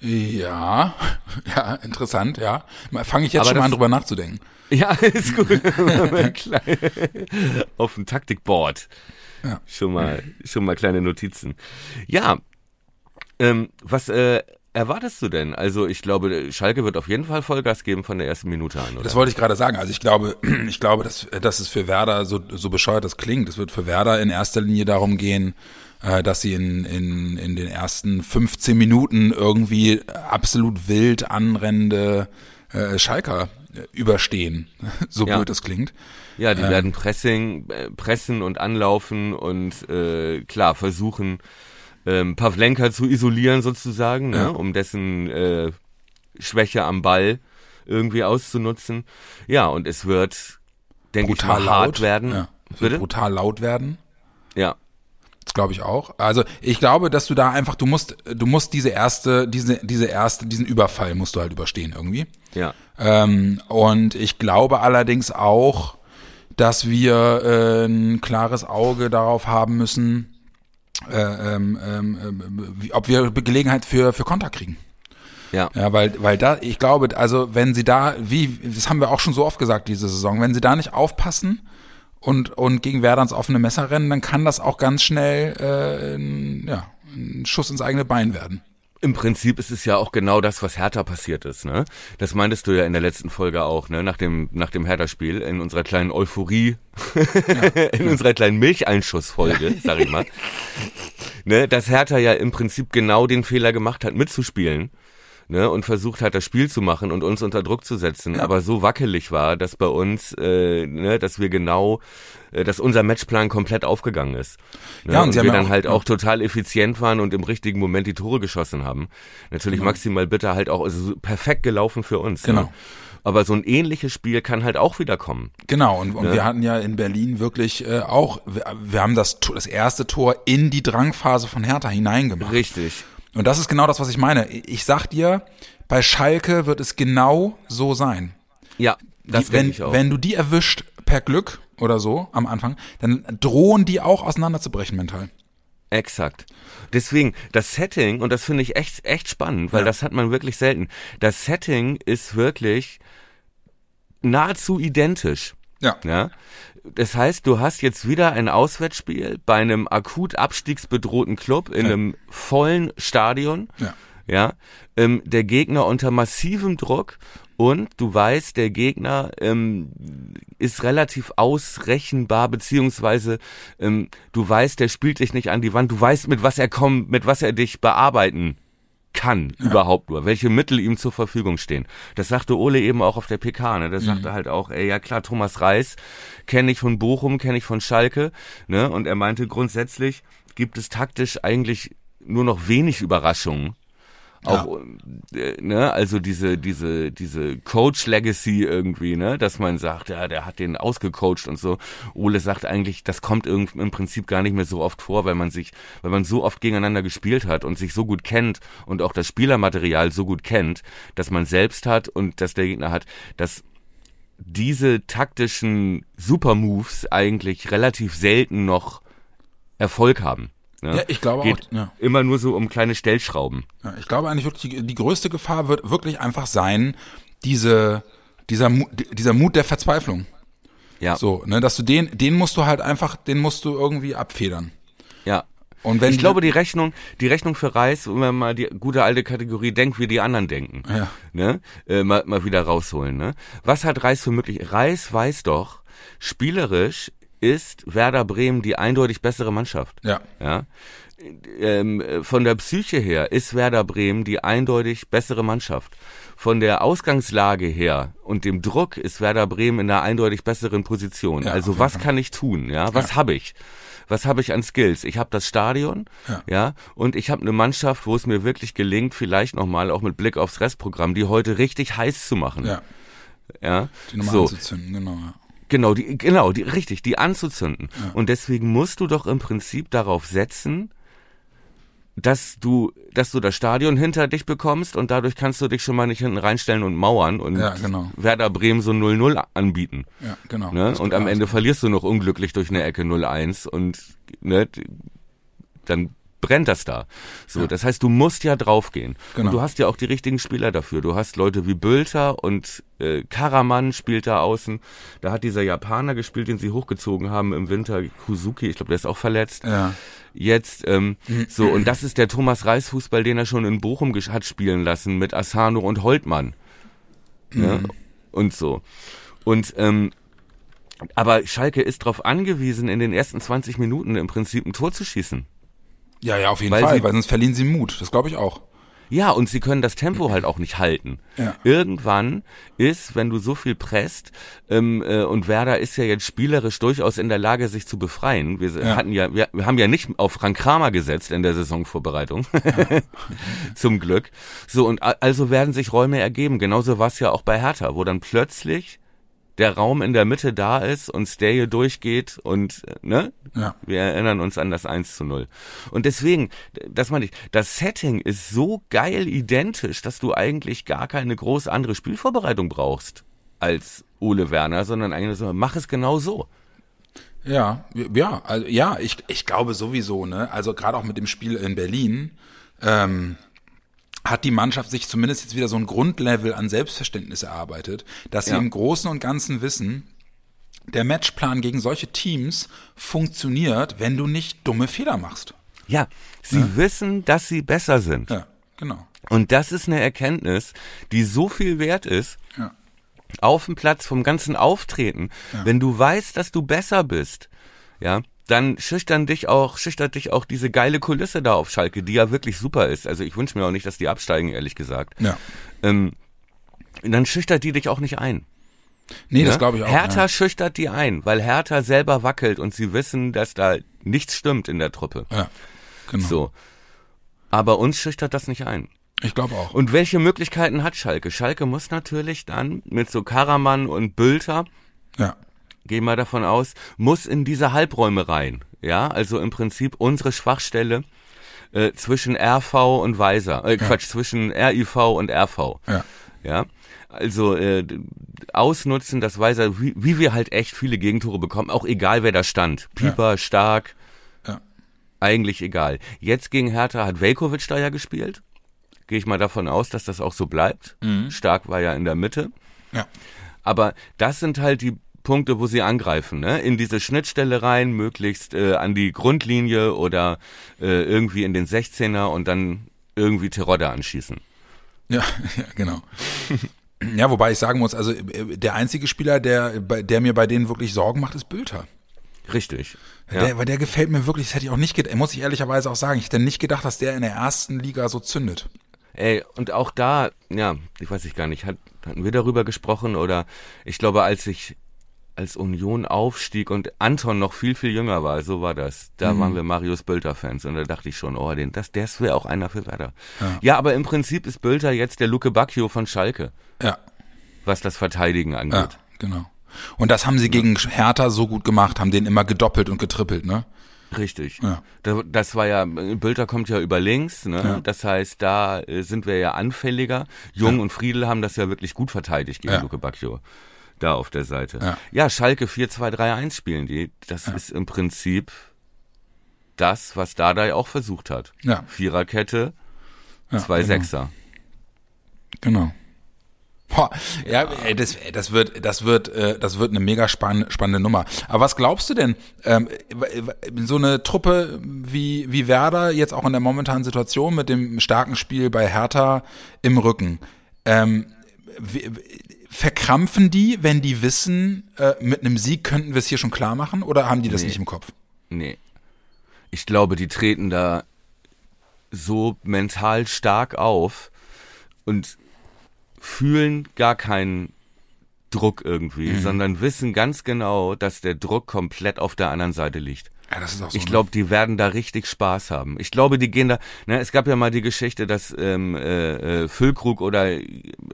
[SPEAKER 1] Ja, <laughs> ja, interessant, ja. Fange ich jetzt
[SPEAKER 2] Aber
[SPEAKER 1] schon mal an, drüber nachzudenken.
[SPEAKER 2] Ja, <laughs> ist gut. <laughs> Auf dem Taktikboard.
[SPEAKER 1] Ja.
[SPEAKER 2] Schon mal, schon mal kleine Notizen. Ja, ähm, was äh, erwartest du denn? Also ich glaube, Schalke wird auf jeden Fall Vollgas geben von der ersten Minute an, oder?
[SPEAKER 1] Das wollte ich gerade sagen. Also ich glaube, <clears throat> ich glaube, dass, dass es für Werder so, so bescheuert das klingt. Es wird für Werder in erster Linie darum gehen, dass sie in, in, in den ersten 15 Minuten irgendwie absolut wild anrennende äh, Schalker äh, überstehen. <laughs> so
[SPEAKER 2] Ja.
[SPEAKER 1] blöd das klingt.
[SPEAKER 2] Ja, die werden Pressing, äh, pressen und anlaufen und äh, klar versuchen, ähm, Pavlenka zu isolieren sozusagen, ne,
[SPEAKER 1] Ja.
[SPEAKER 2] um dessen äh, Schwäche am Ball irgendwie auszunutzen. Ja, und es wird, denke ich
[SPEAKER 1] Brutal
[SPEAKER 2] mal, hart
[SPEAKER 1] laut
[SPEAKER 2] werden.
[SPEAKER 1] Ja. Es wird brutal laut werden.
[SPEAKER 2] Ja,
[SPEAKER 1] glaube ich auch. Also ich glaube, dass du da einfach, du musst, du musst diese erste, diese, diese erste, diesen Überfall musst du halt überstehen irgendwie.
[SPEAKER 2] ja.
[SPEAKER 1] Ähm, und ich glaube allerdings auch, dass wir äh, ein klares Auge darauf haben müssen, äh, ähm, ähm, ähm, wie, ob wir Gelegenheit für, für Konter kriegen.
[SPEAKER 2] Ja.
[SPEAKER 1] Ja, weil, weil da, ich glaube, also wenn sie da, wie, das haben wir auch schon so oft gesagt diese Saison, wenn sie da nicht aufpassen und, und gegen Werder ins offene Messer rennen, dann kann das auch ganz schnell äh, ein, ja, ein Schuss ins eigene Bein werden.
[SPEAKER 2] Im Prinzip ist es ja auch genau das, was Hertha passiert ist, ne? Das meintest du ja in der letzten Folge auch, ne? Nach dem, nach dem Hertha-Spiel, in unserer kleinen Euphorie, <laughs> in unserer kleinen Milcheinschussfolge, sag ich mal. ne? Dass Hertha ja im Prinzip genau den Fehler gemacht hat, mitzuspielen. Ne, und versucht hat, das Spiel zu machen und uns unter Druck zu setzen, aber so wackelig war, dass bei uns, äh, ne, dass wir genau, äh, dass unser Matchplan komplett aufgegangen ist. Ne,
[SPEAKER 1] Ja, und
[SPEAKER 2] und, wir dann
[SPEAKER 1] auch-
[SPEAKER 2] halt auch total effizient waren und im richtigen Moment die Tore geschossen haben. Natürlich
[SPEAKER 1] Genau.
[SPEAKER 2] maximal bitter halt auch, also so perfekt gelaufen für uns.
[SPEAKER 1] Genau.
[SPEAKER 2] Ne? Aber so ein ähnliches Spiel kann halt auch wieder kommen.
[SPEAKER 1] Genau, und, und
[SPEAKER 2] Ja.
[SPEAKER 1] wir hatten ja in Berlin wirklich äh, auch, wir, wir haben das, das erste Tor in die Drangphase von Hertha hineingemacht.
[SPEAKER 2] Richtig.
[SPEAKER 1] Und das ist genau das, was ich meine. Ich sag dir, bei Schalke wird es genau so sein.
[SPEAKER 2] Ja, das
[SPEAKER 1] die, wenn,
[SPEAKER 2] ich auch.
[SPEAKER 1] wenn du die erwischt per Glück oder so am Anfang, dann drohen die auch auseinanderzubrechen mental.
[SPEAKER 2] Exakt. Deswegen, das Setting, und das finde ich echt, echt spannend, weil
[SPEAKER 1] Ja.
[SPEAKER 2] das hat man wirklich selten. Das Setting ist wirklich nahezu identisch.
[SPEAKER 1] Ja.
[SPEAKER 2] Ja. Das heißt, du hast jetzt wieder ein Auswärtsspiel bei einem akut abstiegsbedrohten Club in
[SPEAKER 1] Ja.
[SPEAKER 2] einem vollen Stadion.
[SPEAKER 1] Ja.
[SPEAKER 2] Ja. Ähm, der Gegner unter massivem Druck und du weißt, der Gegner ähm, ist relativ ausrechenbar, beziehungsweise ähm, du weißt, der spielt dich nicht an die Wand, du weißt, mit was er kommt, mit was er dich bearbeiten kann überhaupt nur, welche Mittel ihm zur Verfügung stehen. Das sagte Ole eben auch auf der PK, ne? Das sagte halt auch, ey, ja klar, Thomas Reis kenne ich von Bochum, kenne ich von Schalke, ne? Und er meinte grundsätzlich gibt es taktisch eigentlich nur noch wenig Überraschungen. Auch, äh, ne, also diese, diese, diese Coach-Legacy irgendwie, ne, dass man sagt, ja, der hat den ausgecoacht und so. Ole sagt eigentlich, das kommt im Prinzip gar nicht mehr so oft vor, weil man sich, weil man so oft gegeneinander gespielt hat und sich so gut kennt und auch das Spielermaterial so gut kennt, dass man selbst hat und dass der Gegner hat, dass diese taktischen Supermoves eigentlich relativ selten noch Erfolg haben. Ne?
[SPEAKER 1] Ja, ich glaube
[SPEAKER 2] Geht
[SPEAKER 1] auch, ja.
[SPEAKER 2] immer nur so um kleine Stellschrauben.
[SPEAKER 1] Ja, ich glaube eigentlich wirklich, die, die größte Gefahr wird wirklich einfach sein, diese, dieser, Mu- dieser Mut der Verzweiflung.
[SPEAKER 2] Ja,
[SPEAKER 1] So, ne, dass du den, den musst du halt einfach, den musst du irgendwie abfedern.
[SPEAKER 2] ja.
[SPEAKER 1] Und wenn
[SPEAKER 2] ich glaube, die Rechnung, die Rechnung für Reis, wenn man mal die gute alte Kategorie denkt, wie die anderen denken,
[SPEAKER 1] Ja.
[SPEAKER 2] ne, äh, mal, mal wieder rausholen. Ne? Was hat Reis für möglich? Reis weiß doch, spielerisch ist Werder Bremen die eindeutig bessere Mannschaft.
[SPEAKER 1] ja,
[SPEAKER 2] Ja. Ähm, äh, von der Psyche her ist Werder Bremen die eindeutig bessere Mannschaft. Von der Ausgangslage her und dem Druck ist Werder Bremen in einer eindeutig besseren Position.
[SPEAKER 1] Ja,
[SPEAKER 2] also was
[SPEAKER 1] Fall.
[SPEAKER 2] kann ich tun? Ja, was habe ich? Was habe ich an Skills? Ich habe das Stadion,
[SPEAKER 1] Ja.
[SPEAKER 2] ja, und ich habe eine Mannschaft, wo es mir wirklich gelingt, vielleicht nochmal auch mit Blick aufs Restprogramm, die heute richtig heiß zu machen.
[SPEAKER 1] ja,
[SPEAKER 2] ja?
[SPEAKER 1] die nochmal
[SPEAKER 2] so,
[SPEAKER 1] anzuzünden, genau, ja.
[SPEAKER 2] Genau, die, genau, die, richtig, die anzuzünden. Und deswegen musst du doch im Prinzip darauf setzen, dass du, dass du das Stadion hinter dich bekommst und dadurch kannst du dich schon mal nicht hinten reinstellen und mauern und
[SPEAKER 1] Ja, genau.
[SPEAKER 2] Werder Bremen so 0-0 anbieten.
[SPEAKER 1] Ja, genau.
[SPEAKER 2] Ne? Und am. Ende verlierst du noch unglücklich durch eine Ecke 0-1 und ne, dann brennt das da. So, das heißt, du musst ja draufgehen.
[SPEAKER 1] Genau.
[SPEAKER 2] Und du hast ja auch die richtigen Spieler dafür. Du hast Leute wie Bülter und äh, Karaman spielt da außen. Da hat dieser Japaner gespielt, den sie hochgezogen haben im Winter, Kuzuki, ich glaube, der ist auch verletzt.
[SPEAKER 1] Ja,
[SPEAKER 2] Jetzt, ähm, so, und das ist der Thomas Reis Fußball, den er schon in Bochum hat spielen lassen mit Asano und Holtmann. Ne? Und so. Und, ähm, aber Schalke ist darauf angewiesen, in den ersten 20 Minuten im Prinzip ein Tor zu schießen.
[SPEAKER 1] Ja, ja, auf jeden
[SPEAKER 2] Weil
[SPEAKER 1] Fall,
[SPEAKER 2] sie-
[SPEAKER 1] weil sonst verlieren sie Mut. Das glaube ich auch.
[SPEAKER 2] Ja, und sie können das Tempo halt auch nicht halten.
[SPEAKER 1] Ja.
[SPEAKER 2] Irgendwann ist, wenn du so viel presst, ähm, äh, und Werder ist ja jetzt spielerisch durchaus in der Lage, sich zu befreien. Wir
[SPEAKER 1] Ja.
[SPEAKER 2] hatten ja, wir, wir haben ja nicht auf Frank Kramer gesetzt in der Saisonvorbereitung. <laughs> Zum Glück. So, und also werden sich Räume ergeben. Genauso war es ja auch bei Hertha, wo dann plötzlich der Raum in der Mitte da ist und Steje durchgeht und, ne?
[SPEAKER 1] Ja.
[SPEAKER 2] Wir erinnern uns an das 1 zu 0. Und deswegen, das meine ich, das Setting ist so geil identisch, dass du eigentlich gar keine groß andere Spielvorbereitung brauchst als Ole Werner, sondern eigentlich so, mach es genau so.
[SPEAKER 1] Ja, ja, also, ja, ich, ich glaube sowieso, ne, also gerade auch mit dem Spiel in Berlin, ähm, hat die Mannschaft sich zumindest jetzt wieder so ein Grundlevel an Selbstverständnis erarbeitet, dass sie
[SPEAKER 2] Ja.
[SPEAKER 1] im Großen und Ganzen wissen, der Matchplan gegen solche Teams funktioniert, wenn du nicht dumme Fehler machst.
[SPEAKER 2] Ja, sie wissen, dass sie besser sind.
[SPEAKER 1] Ja, genau.
[SPEAKER 2] Und das ist eine Erkenntnis, die so viel wert ist,
[SPEAKER 1] Ja.
[SPEAKER 2] auf dem Platz vom ganzen Auftreten. Wenn du weißt, dass du besser bist, ja, dann schüchtern dich auch, schüchtert dich auch diese geile Kulisse da auf Schalke, die ja wirklich super ist. Also ich wünsche mir auch nicht, dass die absteigen, ehrlich gesagt.
[SPEAKER 1] Ja.
[SPEAKER 2] Ähm, dann schüchtert die dich auch nicht ein.
[SPEAKER 1] Nee, das
[SPEAKER 2] ne?
[SPEAKER 1] glaube ich auch.
[SPEAKER 2] Hertha
[SPEAKER 1] ja.
[SPEAKER 2] schüchtert die ein, weil Hertha selber wackelt und sie wissen, dass da nichts stimmt in der Truppe.
[SPEAKER 1] ja, genau.
[SPEAKER 2] So. Aber uns schüchtert das nicht ein.
[SPEAKER 1] Ich glaube auch.
[SPEAKER 2] Und welche Möglichkeiten hat Schalke? Schalke muss natürlich dann mit so Karaman und Bülter,
[SPEAKER 1] ja.
[SPEAKER 2] Gehen wir davon aus, muss in diese Halbräume rein. Ja, also im Prinzip unsere Schwachstelle äh, zwischen RV und Weiser, äh, Quatsch, zwischen RIV und RV.
[SPEAKER 1] Ja.
[SPEAKER 2] Ja, also äh, ausnutzen, das Weiser, wie, wie wir halt echt viele Gegentore bekommen, auch egal wer da stand. Pieper, Stark,
[SPEAKER 1] Ja.
[SPEAKER 2] eigentlich egal. Jetzt gegen Hertha hat Velkovic da ja gespielt. Gehe ich mal davon aus, dass das auch so bleibt. Stark war ja in der Mitte.
[SPEAKER 1] Ja.
[SPEAKER 2] Aber das sind halt die Punkte, wo sie angreifen, ne? In diese Schnittstelle rein, möglichst äh, an die Grundlinie oder äh, irgendwie in den 16er und dann irgendwie Terodde anschießen.
[SPEAKER 1] Ja, <laughs> ja, genau. Ja, wobei ich sagen muss, also äh, der einzige Spieler, der, der mir bei denen wirklich Sorgen macht, ist Bülter.
[SPEAKER 2] Richtig. Ja.
[SPEAKER 1] Der, weil der gefällt mir wirklich, das hätte ich auch nicht gedacht, muss ich ehrlicherweise auch sagen, ich hätte nicht gedacht, dass der in der ersten Liga so zündet.
[SPEAKER 2] Ey, und auch da, ja, ich weiß ich gar nicht, hat, hatten wir darüber gesprochen oder ich glaube, als ich als Union aufstieg und Anton noch viel, viel jünger war, so war das. Da waren wir Marius Bülter-Fans und da dachte ich schon, oh, den, das, das wäre auch einer für Werder. Ja. aber im Prinzip ist Bülter jetzt der Luke Bacchio von Schalke,
[SPEAKER 1] Ja,
[SPEAKER 2] was das Verteidigen
[SPEAKER 1] ja,
[SPEAKER 2] angeht.
[SPEAKER 1] genau. Und das haben sie gegen Hertha so gut gemacht, haben den immer gedoppelt und getrippelt, ne?
[SPEAKER 2] Richtig.
[SPEAKER 1] Ja.
[SPEAKER 2] Da, das war ja, Bülter kommt ja über links, ne?
[SPEAKER 1] Ja.
[SPEAKER 2] Das heißt, da äh, sind wir ja anfälliger. Jung und Friedel haben das ja wirklich gut verteidigt gegen
[SPEAKER 1] Ja.
[SPEAKER 2] Luke Bacchio. Da auf der Seite.
[SPEAKER 1] Ja.
[SPEAKER 2] Ja, Schalke 4-2-3-1 spielen die. Das ist im Prinzip das, was Dardai auch versucht hat.
[SPEAKER 1] Ja.
[SPEAKER 2] Viererkette,
[SPEAKER 1] Ja,
[SPEAKER 2] zwei
[SPEAKER 1] genau.
[SPEAKER 2] Sechser.
[SPEAKER 1] Genau. Boah, ja, ey, das, das wird, das wird, äh, das wird eine mega spann, spannende Nummer. Aber was glaubst du denn? Ähm, so eine Truppe wie wie Werder jetzt auch in der momentanen Situation mit dem starken Spiel bei Hertha im Rücken. Ähm, wie, verkrampfen die, wenn die wissen, äh, mit einem Sieg könnten wir es hier schon klar machen, oder haben die das
[SPEAKER 2] Nee.
[SPEAKER 1] nicht im Kopf?
[SPEAKER 2] Nee. Ich glaube, die treten da so mental stark auf und fühlen gar keinen Druck irgendwie,
[SPEAKER 1] Mhm.
[SPEAKER 2] sondern wissen ganz genau, dass der Druck komplett auf der anderen Seite liegt.
[SPEAKER 1] Ja, das ist auch so.
[SPEAKER 2] Ich glaube, die werden da richtig Spaß haben. Ich glaube, die gehen da. Ne, es gab ja mal die Geschichte, dass ähm, äh, äh, Füllkrug oder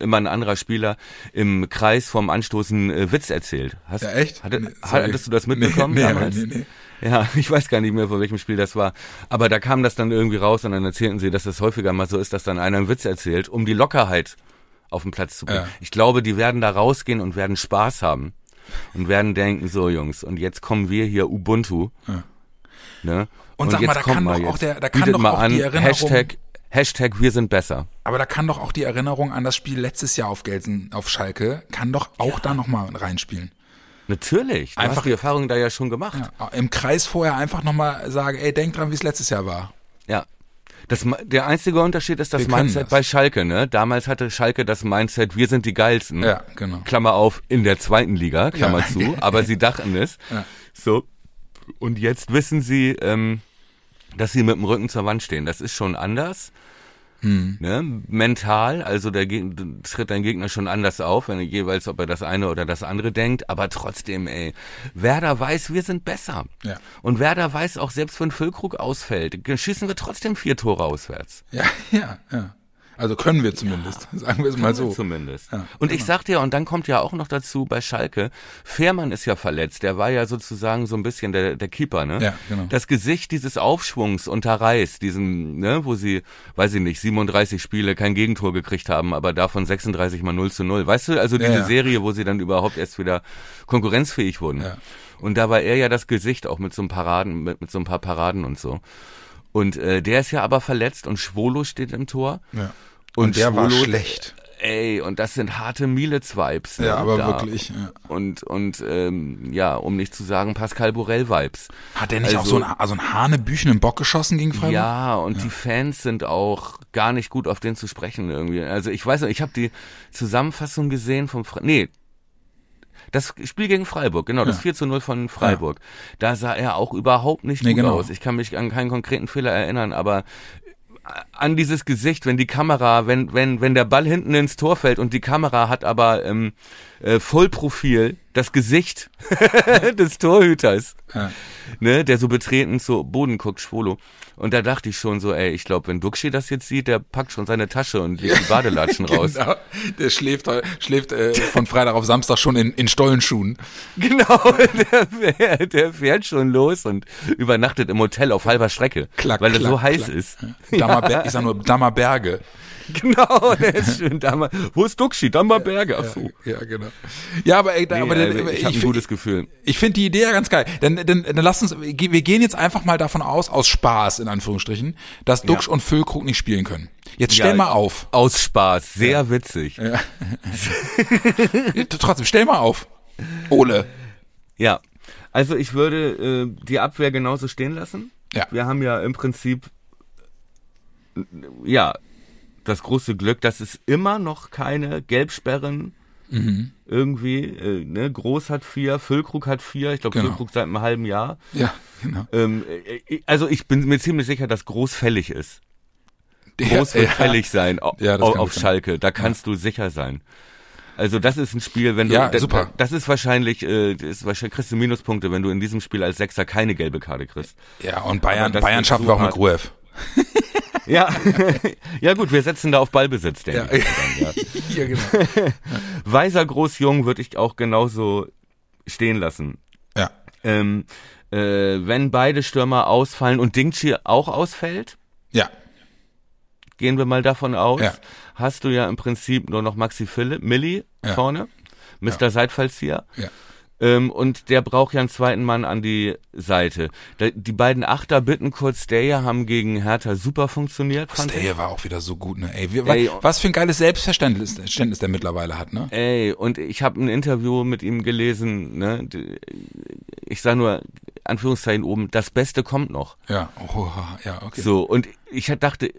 [SPEAKER 2] immer ein anderer Spieler im Kreis vom Anstoßen äh, Witz erzählt. Hast,
[SPEAKER 1] Ja, echt?
[SPEAKER 2] Hatte,
[SPEAKER 1] Nee,
[SPEAKER 2] hattest du das mitbekommen
[SPEAKER 1] Nee, nee,
[SPEAKER 2] damals?
[SPEAKER 1] nee, nee.
[SPEAKER 2] Ja, <laughs> ich weiß gar nicht mehr, von welchem Spiel das war. Aber da kam das dann irgendwie raus und dann erzählten sie, dass es häufiger mal so ist, dass dann einer einen Witz erzählt, um die Lockerheit auf den Platz zu bringen.
[SPEAKER 1] Ja.
[SPEAKER 2] Ich glaube, die werden da rausgehen und werden Spaß haben und werden denken, so Jungs, und jetzt kommen wir hier Ubuntu.
[SPEAKER 1] Ja.
[SPEAKER 2] Ne?
[SPEAKER 1] Und sag mal, da kann doch auch der- da kann doch
[SPEAKER 2] mal
[SPEAKER 1] auch
[SPEAKER 2] an,
[SPEAKER 1] die Erinnerung-
[SPEAKER 2] Hashtag, Hashtag wir sind besser.
[SPEAKER 1] Aber da kann doch auch die Erinnerung an das Spiel letztes Jahr auf Gelsen, auf Schalke, kann doch auch da nochmal reinspielen.
[SPEAKER 2] Natürlich. Du
[SPEAKER 1] Einfach-
[SPEAKER 2] hast die Erfahrung da ja schon gemacht.
[SPEAKER 1] Ja, Im Kreis vorher einfach nochmal sagen, ey, denk dran, wie es letztes Jahr war.
[SPEAKER 2] Ja. Das, der einzige Unterschied ist das
[SPEAKER 1] Wir
[SPEAKER 2] Mindset
[SPEAKER 1] das.
[SPEAKER 2] bei Schalke, ne? Damals hatte Schalke das Mindset, wir sind die geilsten.
[SPEAKER 1] Ja, genau.
[SPEAKER 2] Klammer auf, in der zweiten Liga, Klammer
[SPEAKER 1] Ja.
[SPEAKER 2] zu, <laughs> aber sie dachten es.
[SPEAKER 1] Ja.
[SPEAKER 2] So. Und jetzt wissen sie, ähm, dass sie mit dem Rücken zur Wand stehen. Das ist schon anders.
[SPEAKER 1] Hm.
[SPEAKER 2] Ne? Mental, also der Geg tritt dein Gegner schon anders auf, wenn er jeweils, ob er das eine oder das andere denkt, aber trotzdem, ey, Werder weiß, wir sind besser.
[SPEAKER 1] Ja.
[SPEAKER 2] Und Werder weiß auch, selbst wenn Füllkrug ausfällt, schießen wir trotzdem vier Tore auswärts.
[SPEAKER 1] Ja, <laughs> ja, ja. Also können wir zumindest, <laughs> sagen wir es mal so.
[SPEAKER 2] Zumindest.
[SPEAKER 1] Ja,
[SPEAKER 2] und ich sag dir, und dann kommt ja auch noch dazu bei Schalke, Fährmann ist ja verletzt, der war ja sozusagen so ein bisschen der, der Keeper, ne?
[SPEAKER 1] Ja, genau.
[SPEAKER 2] Das Gesicht dieses Aufschwungs unter Reis, diesen, ne, wo sie, weiß ich nicht, 37 Spiele kein Gegentor gekriegt haben, aber davon 36 mal 0 zu 0. Weißt du, also diese
[SPEAKER 1] ja.
[SPEAKER 2] Serie, wo sie dann überhaupt erst wieder konkurrenzfähig wurden.
[SPEAKER 1] Ja.
[SPEAKER 2] Und da war er ja das Gesicht, auch mit so einem Paraden, mit, mit so ein paar Paraden und so. Und äh, der ist ja aber verletzt und Schwolo steht im Tor.
[SPEAKER 1] Ja.
[SPEAKER 2] Und,
[SPEAKER 1] Und der war
[SPEAKER 2] Schwolo-
[SPEAKER 1] schlecht.
[SPEAKER 2] Ey, und das sind harte Mielitz-Vibes. Ne,
[SPEAKER 1] Ja, aber
[SPEAKER 2] da.
[SPEAKER 1] wirklich. Ja.
[SPEAKER 2] Und, und ähm, ja, um nicht zu sagen Pascal Borel-Vibes.
[SPEAKER 1] Hat der nicht auch
[SPEAKER 2] Also-
[SPEAKER 1] so einen, also einen hanebüchenen Bock geschossen gegen Freiburg?
[SPEAKER 2] Ja, und die Fans sind auch gar nicht gut auf den zu sprechen irgendwie. Also ich weiß nicht, ich habe die Zusammenfassung gesehen vom Fre nee, Das Spiel gegen Freiburg, genau, das
[SPEAKER 1] Ja.
[SPEAKER 2] 4 zu 0 von Freiburg. Da sah er auch überhaupt nicht
[SPEAKER 1] Nee,
[SPEAKER 2] gut
[SPEAKER 1] genau.
[SPEAKER 2] aus. Ich kann mich an keinen konkreten Fehler erinnern, aber an dieses Gesicht, wenn die Kamera, wenn, wenn, wenn der Ball hinten ins Tor fällt und die Kamera hat aber ähm, äh, Vollprofil das Gesicht <laughs> des Torhüters,
[SPEAKER 1] Ja.
[SPEAKER 2] ne, der so betreten zu Boden guckt, Schwolo. Und da dachte ich schon so, ey, ich glaube, wenn Duxi das jetzt sieht, der packt schon seine Tasche und legt die <laughs> Badelatschen raus.
[SPEAKER 1] Genau. Der schläft, schläft äh, von Freitag auf Samstag schon in, in Stollenschuhen.
[SPEAKER 2] Genau, <laughs> der, fährt- der fährt schon los und übernachtet im Hotel auf halber Strecke,
[SPEAKER 1] Klack,
[SPEAKER 2] weil er
[SPEAKER 1] klack,
[SPEAKER 2] so heiß
[SPEAKER 1] klack.
[SPEAKER 2] ist.
[SPEAKER 1] Dammer, Ich sag nur Dammerberge. <laughs>
[SPEAKER 2] Genau, der ist schön Dammer. Wo ist Duxi? Dammerberge. Ach so.
[SPEAKER 1] Ja, genau. Ja, aber, ey, da,
[SPEAKER 2] Nee,
[SPEAKER 1] aber dann-
[SPEAKER 2] ich habe ein gutes Gefühl.
[SPEAKER 1] Ich finde die Idee ja ganz geil. Dann, dann, dann lass uns, wir gehen jetzt einfach mal davon aus, aus Spaß in Anführungsstrichen, dass Duxch und Füllkrug nicht spielen können. Jetzt stell
[SPEAKER 2] Ja,
[SPEAKER 1] mal auf.
[SPEAKER 2] Aus Spaß, sehr witzig. Ja.
[SPEAKER 1] Trotzdem, stell mal auf. Ole.
[SPEAKER 2] Also ich würde äh, die Abwehr genauso stehen lassen.
[SPEAKER 1] Ja.
[SPEAKER 2] Wir haben ja im Prinzip ja das große Glück, dass es immer noch keine Gelbsperren
[SPEAKER 1] Mhm.
[SPEAKER 2] irgendwie, äh, ne, Groß hat vier, Füllkrug hat vier, ich glaube
[SPEAKER 1] Genau.
[SPEAKER 2] Füllkrug seit einem halben Jahr.
[SPEAKER 1] Ja, genau.
[SPEAKER 2] Ähm, äh, also ich bin mir ziemlich sicher, dass Groß fällig ist. Groß
[SPEAKER 1] Ja,
[SPEAKER 2] wird
[SPEAKER 1] ja.
[SPEAKER 2] fällig sein
[SPEAKER 1] Ja,
[SPEAKER 2] auf
[SPEAKER 1] gut sein.
[SPEAKER 2] Schalke. Da kannst du sicher sein. Also das ist ein Spiel, wenn du
[SPEAKER 1] Ja,
[SPEAKER 2] da-
[SPEAKER 1] super.
[SPEAKER 2] da- das ist wahrscheinlich, äh, das ist wahrscheinlich kriegst du Minuspunkte, wenn du in diesem Spiel als Sechser keine gelbe Karte kriegst.
[SPEAKER 1] Ja, und Bayern, Bayern schaffen
[SPEAKER 2] so
[SPEAKER 1] wir auch mit. Gruev. <laughs>
[SPEAKER 2] Ja, ja gut, wir setzen da auf Ballbesitz, denke
[SPEAKER 1] Ja.
[SPEAKER 2] ich. Dann, ja. <laughs>
[SPEAKER 1] Ja, genau. <laughs>
[SPEAKER 2] Weiser Groß Jung würde ich auch genauso stehen lassen.
[SPEAKER 1] Ja.
[SPEAKER 2] Ähm, äh, wenn beide Stürmer ausfallen und Dingchi auch ausfällt,
[SPEAKER 1] Ja.
[SPEAKER 2] gehen wir mal davon aus,
[SPEAKER 1] Ja.
[SPEAKER 2] hast du ja im Prinzip nur noch Maxi Philipp, Milli
[SPEAKER 1] Ja.
[SPEAKER 2] vorne, Mr. Seitfallzieher.
[SPEAKER 1] Ja.
[SPEAKER 2] Ähm, und der braucht ja einen zweiten Mann an die Seite. Da, die beiden Achter Bittenkurt Stayer haben gegen Hertha super funktioniert, ich.
[SPEAKER 1] Stayer war auch wieder so gut, ne? Ey, wir,
[SPEAKER 2] Ey,
[SPEAKER 1] was für ein geiles Selbstverständnis Verständnis der mittlerweile hat, ne?
[SPEAKER 2] Ey, und ich habe ein Interview mit ihm gelesen, ne? Ich sag nur, Anführungszeichen oben, das Beste kommt noch.
[SPEAKER 1] Ja. Oh, ja, okay.
[SPEAKER 2] So, und ich dachte,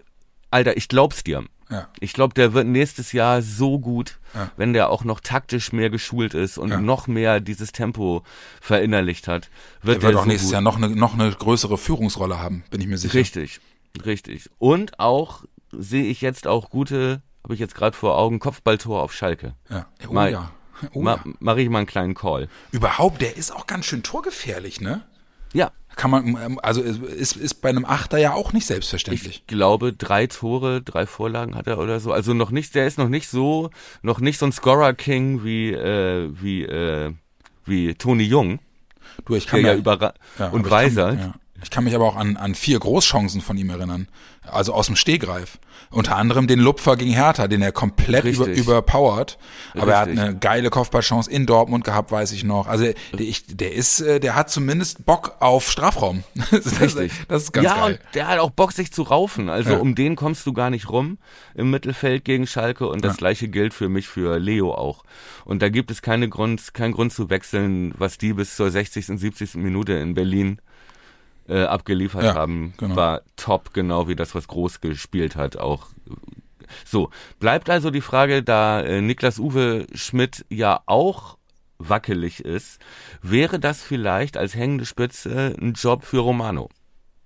[SPEAKER 2] Alter, ich glaub's dir.
[SPEAKER 1] Ja.
[SPEAKER 2] Ich glaube, der wird nächstes Jahr so gut,
[SPEAKER 1] Ja.
[SPEAKER 2] wenn der auch noch taktisch mehr geschult ist und
[SPEAKER 1] Ja.
[SPEAKER 2] noch mehr dieses Tempo verinnerlicht hat. Wird
[SPEAKER 1] Der wird auch
[SPEAKER 2] so
[SPEAKER 1] nächstes
[SPEAKER 2] gut.
[SPEAKER 1] Jahr noch eine, noch eine größere Führungsrolle haben, bin ich mir sicher.
[SPEAKER 2] Richtig, richtig. Und auch sehe ich jetzt auch gute, habe ich jetzt gerade vor Augen, Kopfballtor auf Schalke.
[SPEAKER 1] Ja. Oh,
[SPEAKER 2] Mal-
[SPEAKER 1] ja. Oh,
[SPEAKER 2] Ma
[SPEAKER 1] ja.
[SPEAKER 2] Mache ich mal einen kleinen Call.
[SPEAKER 1] Überhaupt, der ist auch ganz schön torgefährlich, ne?
[SPEAKER 2] Ja,
[SPEAKER 1] Kann man, ähm, also ist, ist bei einem Achter ja auch nicht selbstverständlich.
[SPEAKER 2] ich glaube, drei Tore, drei Vorlagen hat er oder so. Also noch nicht, der ist noch nicht so, noch nicht so ein Scorer-King wie, äh, wie, äh, wie Toni Jung,
[SPEAKER 1] du, ich kann
[SPEAKER 2] ja
[SPEAKER 1] mir,
[SPEAKER 2] überra
[SPEAKER 1] ja,
[SPEAKER 2] und Weiser.
[SPEAKER 1] Kann, ja. Ich kann mich aber auch an, an vier Großchancen von ihm erinnern. Also aus dem Stehgreif. Unter anderem den Lupfer gegen Hertha, den er komplett über,
[SPEAKER 2] Richtig.
[SPEAKER 1] überpowert. Aber er hat
[SPEAKER 2] Richtig.
[SPEAKER 1] eine geile Kopfballchance in Dortmund gehabt, weiß ich noch. Also der, ich, der ist, äh, der hat zumindest Bock auf Strafraum. <laughs> Das,
[SPEAKER 2] Richtig.
[SPEAKER 1] das ist ganz
[SPEAKER 2] ja,
[SPEAKER 1] geil.
[SPEAKER 2] und der hat auch Bock, sich zu raufen. Also
[SPEAKER 1] Ja.
[SPEAKER 2] um den kommst du gar nicht rum im Mittelfeld gegen Schalke und das
[SPEAKER 1] Ja.
[SPEAKER 2] gleiche gilt für mich für Leo auch. Und da gibt es keine Grund, keinen Grund zu wechseln, was die bis zur 60. und 70. Minute in Berlin äh, abgeliefert
[SPEAKER 1] Ja,
[SPEAKER 2] haben,
[SPEAKER 1] genau.
[SPEAKER 2] war top, genau wie das, was Groß gespielt hat, auch. So, bleibt also die Frage, da äh, Niklas Uwe Schmidt ja auch wackelig ist, wäre das vielleicht als hängende Spitze ein Job für Romano?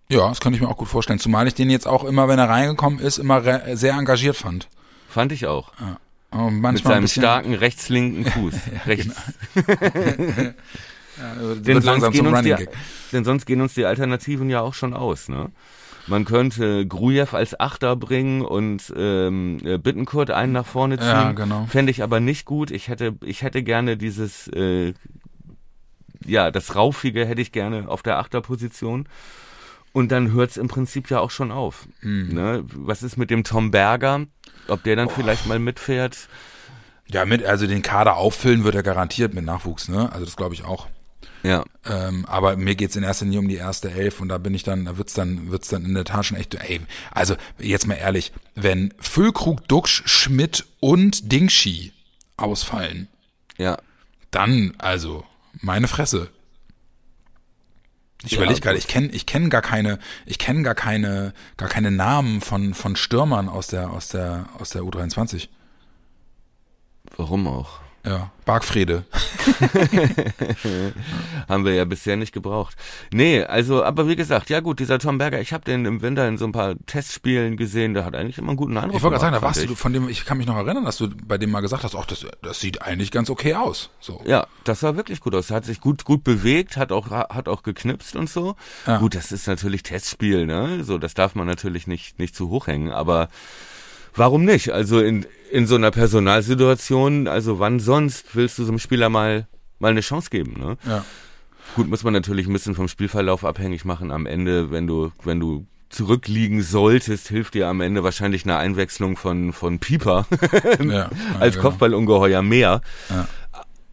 [SPEAKER 1] Ja, das könnte ich mir auch gut vorstellen. Zumal ich den jetzt auch immer, wenn er reingekommen ist, immer sehr engagiert fand.
[SPEAKER 2] Fand ich auch.
[SPEAKER 1] Und
[SPEAKER 2] Mit seinem starken rechtslinken Fuß. <laughs> Rechts. <laughs>
[SPEAKER 1] äh,
[SPEAKER 2] Denn
[SPEAKER 1] wird langsam
[SPEAKER 2] sonst, gehen uns die, denn sonst gehen uns die Alternativen ja auch schon aus. Ne? Man könnte Grujew als Achter bringen und ähm, äh, Bittenkurt einen nach vorne ziehen.
[SPEAKER 1] Ja, genau.
[SPEAKER 2] Fände ich aber nicht gut. Ich hätte, ich hätte gerne dieses, äh, ja, das Raufige hätte ich gerne auf der Achterposition. Und dann hört's im Prinzip ja auch schon auf.
[SPEAKER 1] Hm.
[SPEAKER 2] Ne? Was ist mit dem Tom Berger? Ob der dann vielleicht mal mitfährt?
[SPEAKER 1] Ja, mit, also den Kader auffüllen wird er garantiert mit Nachwuchs, ne? Also das glaube ich auch.
[SPEAKER 2] Ja.
[SPEAKER 1] Ähm, aber mir geht's in erster Linie um die erste Elf und da bin ich dann, da wird's dann, wird's dann in der Tat schon echt, ey, also jetzt mal ehrlich, wenn Füllkrug, Duxch, Schmidt und Dingshi ausfallen,
[SPEAKER 2] Ja.
[SPEAKER 1] dann, also, meine Fresse. Ich
[SPEAKER 2] Ja,
[SPEAKER 1] überlege gerade, ich kenne ich kenn gar keine, ich kenne gar keine, gar keine Namen von, von Stürmern aus der, aus der, aus der U23.
[SPEAKER 2] Warum auch?
[SPEAKER 1] Ja, Bargfrede. <laughs>
[SPEAKER 2] Haben wir ja bisher nicht gebraucht. Nee, also, aber wie gesagt, ja gut, dieser Tom Berger, ich habe den im Winter in so ein paar Testspielen gesehen, der hat eigentlich immer einen guten Eindruck
[SPEAKER 1] Ich wollte gerade sagen, da warst
[SPEAKER 2] fand
[SPEAKER 1] du,
[SPEAKER 2] ich.
[SPEAKER 1] von dem, ich kann mich noch erinnern, dass du bei dem mal gesagt hast, ach, das, das sieht eigentlich ganz okay aus. So.
[SPEAKER 2] Ja, das sah wirklich gut aus. Er hat sich gut, gut bewegt, hat auch, hat auch geknipst und so.
[SPEAKER 1] Ja.
[SPEAKER 2] Gut, das ist natürlich Testspiel, ne? So, das darf man natürlich nicht, nicht zu hoch hängen, aber warum nicht? Also in, in so einer Personalsituation, also wann sonst willst du so einem Spieler mal, mal eine Chance geben, ne?
[SPEAKER 1] Ja.
[SPEAKER 2] Gut, muss man natürlich ein bisschen vom Spielverlauf abhängig machen. Am Ende, wenn du, wenn du zurückliegen solltest, hilft dir am Ende wahrscheinlich eine Einwechslung von, von Pieper <laughs>
[SPEAKER 1] ja.
[SPEAKER 2] als
[SPEAKER 1] genau.
[SPEAKER 2] Kopfballungeheuer mehr.
[SPEAKER 1] Ja.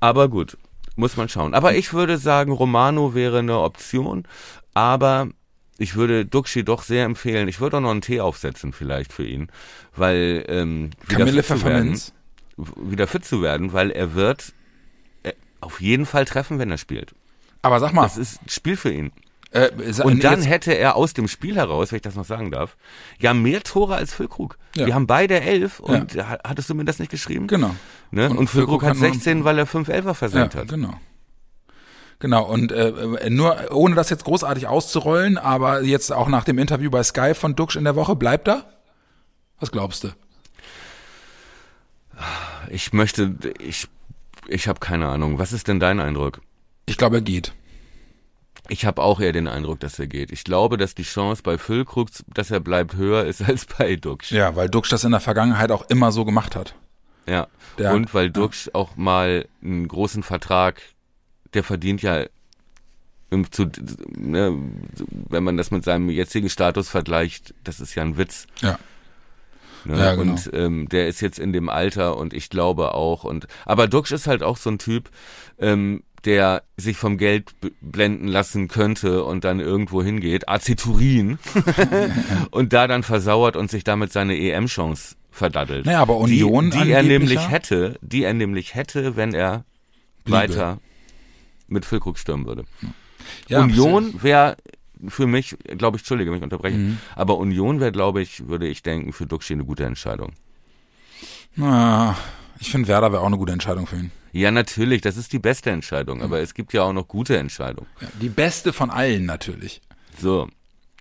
[SPEAKER 2] Aber gut, muss man schauen. Aber ich würde sagen, Romano wäre eine Option, aber ich würde Duxi doch sehr empfehlen. Ich würde auch noch einen Tee aufsetzen vielleicht für ihn, weil ähm, wieder
[SPEAKER 1] Kamille
[SPEAKER 2] fit zu werden,
[SPEAKER 1] Pfefferminz.
[SPEAKER 2] wieder fit zu werden, weil er wird äh, auf jeden Fall treffen, wenn er spielt.
[SPEAKER 1] Aber sag mal,
[SPEAKER 2] Das ist ein Spiel für ihn.
[SPEAKER 1] äh,
[SPEAKER 2] Und dann hätte er aus dem Spiel heraus, wenn ich das noch sagen darf, ja mehr Tore als Füllkrug.
[SPEAKER 1] Ja.
[SPEAKER 2] Wir haben beide elf und ha- hattest du mir das nicht geschrieben?
[SPEAKER 1] genau.
[SPEAKER 2] Ne? Und,
[SPEAKER 1] Und
[SPEAKER 2] Füllkrug
[SPEAKER 1] Füllkrug
[SPEAKER 2] hat
[SPEAKER 1] hat nur-
[SPEAKER 2] 16, weil er fünf Elfer
[SPEAKER 1] Ja,
[SPEAKER 2] versenkt hat.
[SPEAKER 1] genau. Genau, und äh, äh, nur ohne das jetzt großartig auszurollen, aber jetzt auch nach dem Interview bei Sky von Duxch in der Woche, bleibt er? Was glaubst du?
[SPEAKER 2] Ich möchte, ich, ich habe keine Ahnung. Was ist denn dein Eindruck?
[SPEAKER 1] Ich glaube, er geht.
[SPEAKER 2] Ich habe auch eher den Eindruck, dass er geht. Ich glaube, dass die Chance bei Füllkrug, dass er bleibt, höher ist als bei Duxch.
[SPEAKER 1] Ja, weil Duxch das in der Vergangenheit auch immer so gemacht hat.
[SPEAKER 2] Ja.
[SPEAKER 1] Der-
[SPEAKER 2] Und weil Duxch auch mal einen großen Vertrag, der verdient ja, zu, ne, wenn man das mit seinem jetzigen Status vergleicht, das ist ja ein Witz.
[SPEAKER 1] Ja.
[SPEAKER 2] Ne?
[SPEAKER 1] Ja, genau.
[SPEAKER 2] Und ähm, der ist jetzt in dem Alter und ich glaube auch. Und aber Duxch ist halt auch so ein Typ, ähm, der sich vom Geld blenden lassen könnte und dann irgendwo hingeht, Aceturin, <laughs> <laughs> und da dann versauert und sich damit seine EM-Chance verdaddelt.
[SPEAKER 1] Naja, aber Union
[SPEAKER 2] die, die er nämlich hätte, die er nämlich hätte, wenn er
[SPEAKER 1] Bliebe.
[SPEAKER 2] weiter mit Füllkrug stürmen würde.
[SPEAKER 1] Ja,
[SPEAKER 2] Union wäre für mich, glaube ich, entschuldige, wenn ich unterbreche,
[SPEAKER 1] Mhm.
[SPEAKER 2] aber Union wäre, glaube ich, würde ich denken, für Duxch eine gute Entscheidung.
[SPEAKER 1] Na, ich finde, Werder wäre auch eine gute Entscheidung für ihn.
[SPEAKER 2] Ja, natürlich, das ist die beste Entscheidung,
[SPEAKER 1] Mhm.
[SPEAKER 2] aber es gibt ja auch noch gute Entscheidungen.
[SPEAKER 1] Ja, die beste von allen natürlich.
[SPEAKER 2] So,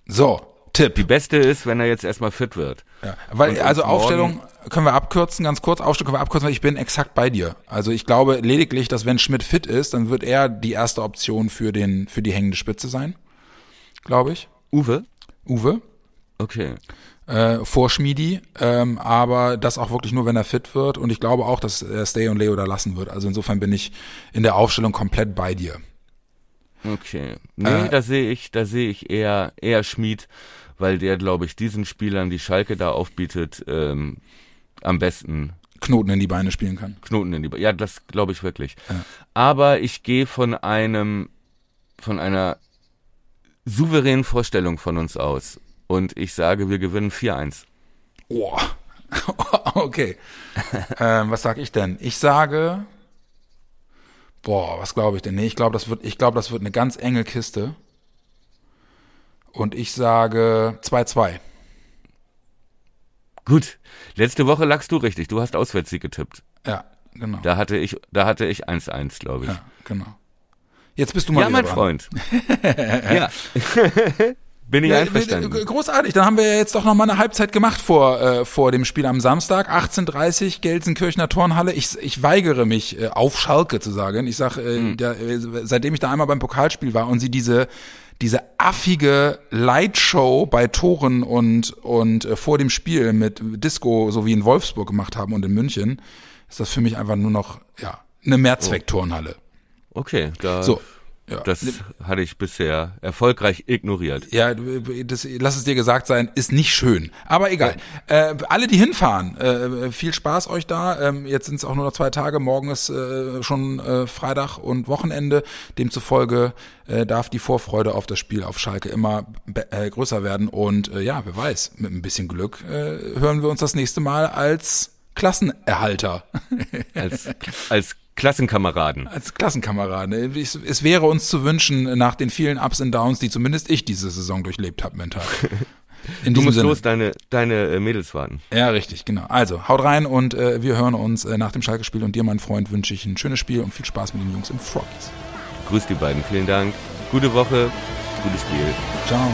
[SPEAKER 1] So, Tipp.
[SPEAKER 2] die beste ist, wenn er jetzt erstmal fit wird.
[SPEAKER 1] Ja, weil,
[SPEAKER 2] Und
[SPEAKER 1] also
[SPEAKER 2] uns morgen-
[SPEAKER 1] Aufstellung können wir abkürzen, ganz kurz, Aufstellung können wir abkürzen, weil ich bin exakt bei dir. Also ich glaube lediglich, dass wenn Schmidt fit ist, dann wird er die erste Option für den, für die hängende Spitze sein. Glaube ich.
[SPEAKER 2] Uwe?
[SPEAKER 1] Uwe.
[SPEAKER 2] Okay.
[SPEAKER 1] Äh, vor Schmiedi, ähm, aber das auch wirklich nur, wenn er fit wird. Und ich glaube auch, dass er Stay und Leo da lassen wird. Also insofern bin ich in der Aufstellung komplett bei dir.
[SPEAKER 2] Okay. Nee,
[SPEAKER 1] Äh,
[SPEAKER 2] da sehe ich, da sehe ich eher, eher Schmied, weil der, glaube ich, diesen Spielern, die Schalke da aufbietet, ähm, am besten
[SPEAKER 1] Knoten in die Beine spielen kann.
[SPEAKER 2] Knoten in die Be Ja, das glaube ich wirklich.
[SPEAKER 1] Ja.
[SPEAKER 2] Aber ich gehe von einem, von einer souveränen Vorstellung von uns aus. Und ich sage, wir gewinnen 4-1.
[SPEAKER 1] Oh. <laughs> okay. ähm, was sag ich denn? Ich sage. Boah, was glaube ich denn? Nee, ich glaube, das wird, ich glaube, das wird eine ganz enge Kiste. Und ich sage 2-2.
[SPEAKER 2] Gut. Letzte Woche lagst du richtig. Du hast Auswärtssieg getippt.
[SPEAKER 1] Ja, genau.
[SPEAKER 2] Da hatte ich, da hatte ich 1-1, glaube ich.
[SPEAKER 1] Ja, genau. Jetzt bist du mal
[SPEAKER 2] Ja, mein
[SPEAKER 1] dran.
[SPEAKER 2] Freund. <laughs> ja. <laughs> Bin ich
[SPEAKER 1] Ja,
[SPEAKER 2] einverstanden.
[SPEAKER 1] Großartig, dann haben wir ja jetzt doch noch mal eine Halbzeit gemacht vor, äh, vor dem Spiel am Samstag, 18.30 Gelsenkirchener Turnhalle. Ich, ich weigere mich, äh, auf Schalke zu sagen. Ich sag, äh,
[SPEAKER 2] Hm.
[SPEAKER 1] äh, seitdem ich da einmal beim Pokalspiel war und sie diese, diese affige Lightshow bei Toren und, und äh, vor dem Spiel mit Disco, so wie in Wolfsburg gemacht haben und in München, ist das für mich einfach nur noch, ja, eine Mehrzweck-Turnhalle.
[SPEAKER 2] Okay, da,
[SPEAKER 1] So. Ja.
[SPEAKER 2] das hatte ich bisher erfolgreich ignoriert.
[SPEAKER 1] Ja, das, lass es dir gesagt sein, ist nicht schön. Aber egal. Äh, alle, die hinfahren, äh, viel Spaß euch da. Ähm, jetzt sind es auch nur noch zwei Tage. Morgen ist äh, schon äh, Freitag und Wochenende. Demzufolge äh, darf die Vorfreude auf das Spiel auf Schalke immer äh, größer werden. Und ja, wer weiß, mit ein bisschen Glück hören wir uns das nächste Mal als Klassenerhalter.
[SPEAKER 2] Als, als Klassenkameraden.
[SPEAKER 1] als Klassenkameraden. Es, es wäre uns zu wünschen, nach den vielen Ups und Downs, die zumindest ich diese Saison durchlebt habe mental. <laughs> In
[SPEAKER 2] du musst
[SPEAKER 1] Sinne.
[SPEAKER 2] los, deine, deine äh, Mädels warten.
[SPEAKER 1] Ja, richtig, genau. Also, haut rein und äh, wir hören uns äh, nach dem Schalke-Spiel. Und dir, mein Freund, wünsche ich ein schönes Spiel und viel Spaß mit den Jungs im Froggies.
[SPEAKER 2] Grüß die beiden. Vielen Dank. Gute Woche. Gutes Spiel.
[SPEAKER 1] Ciao.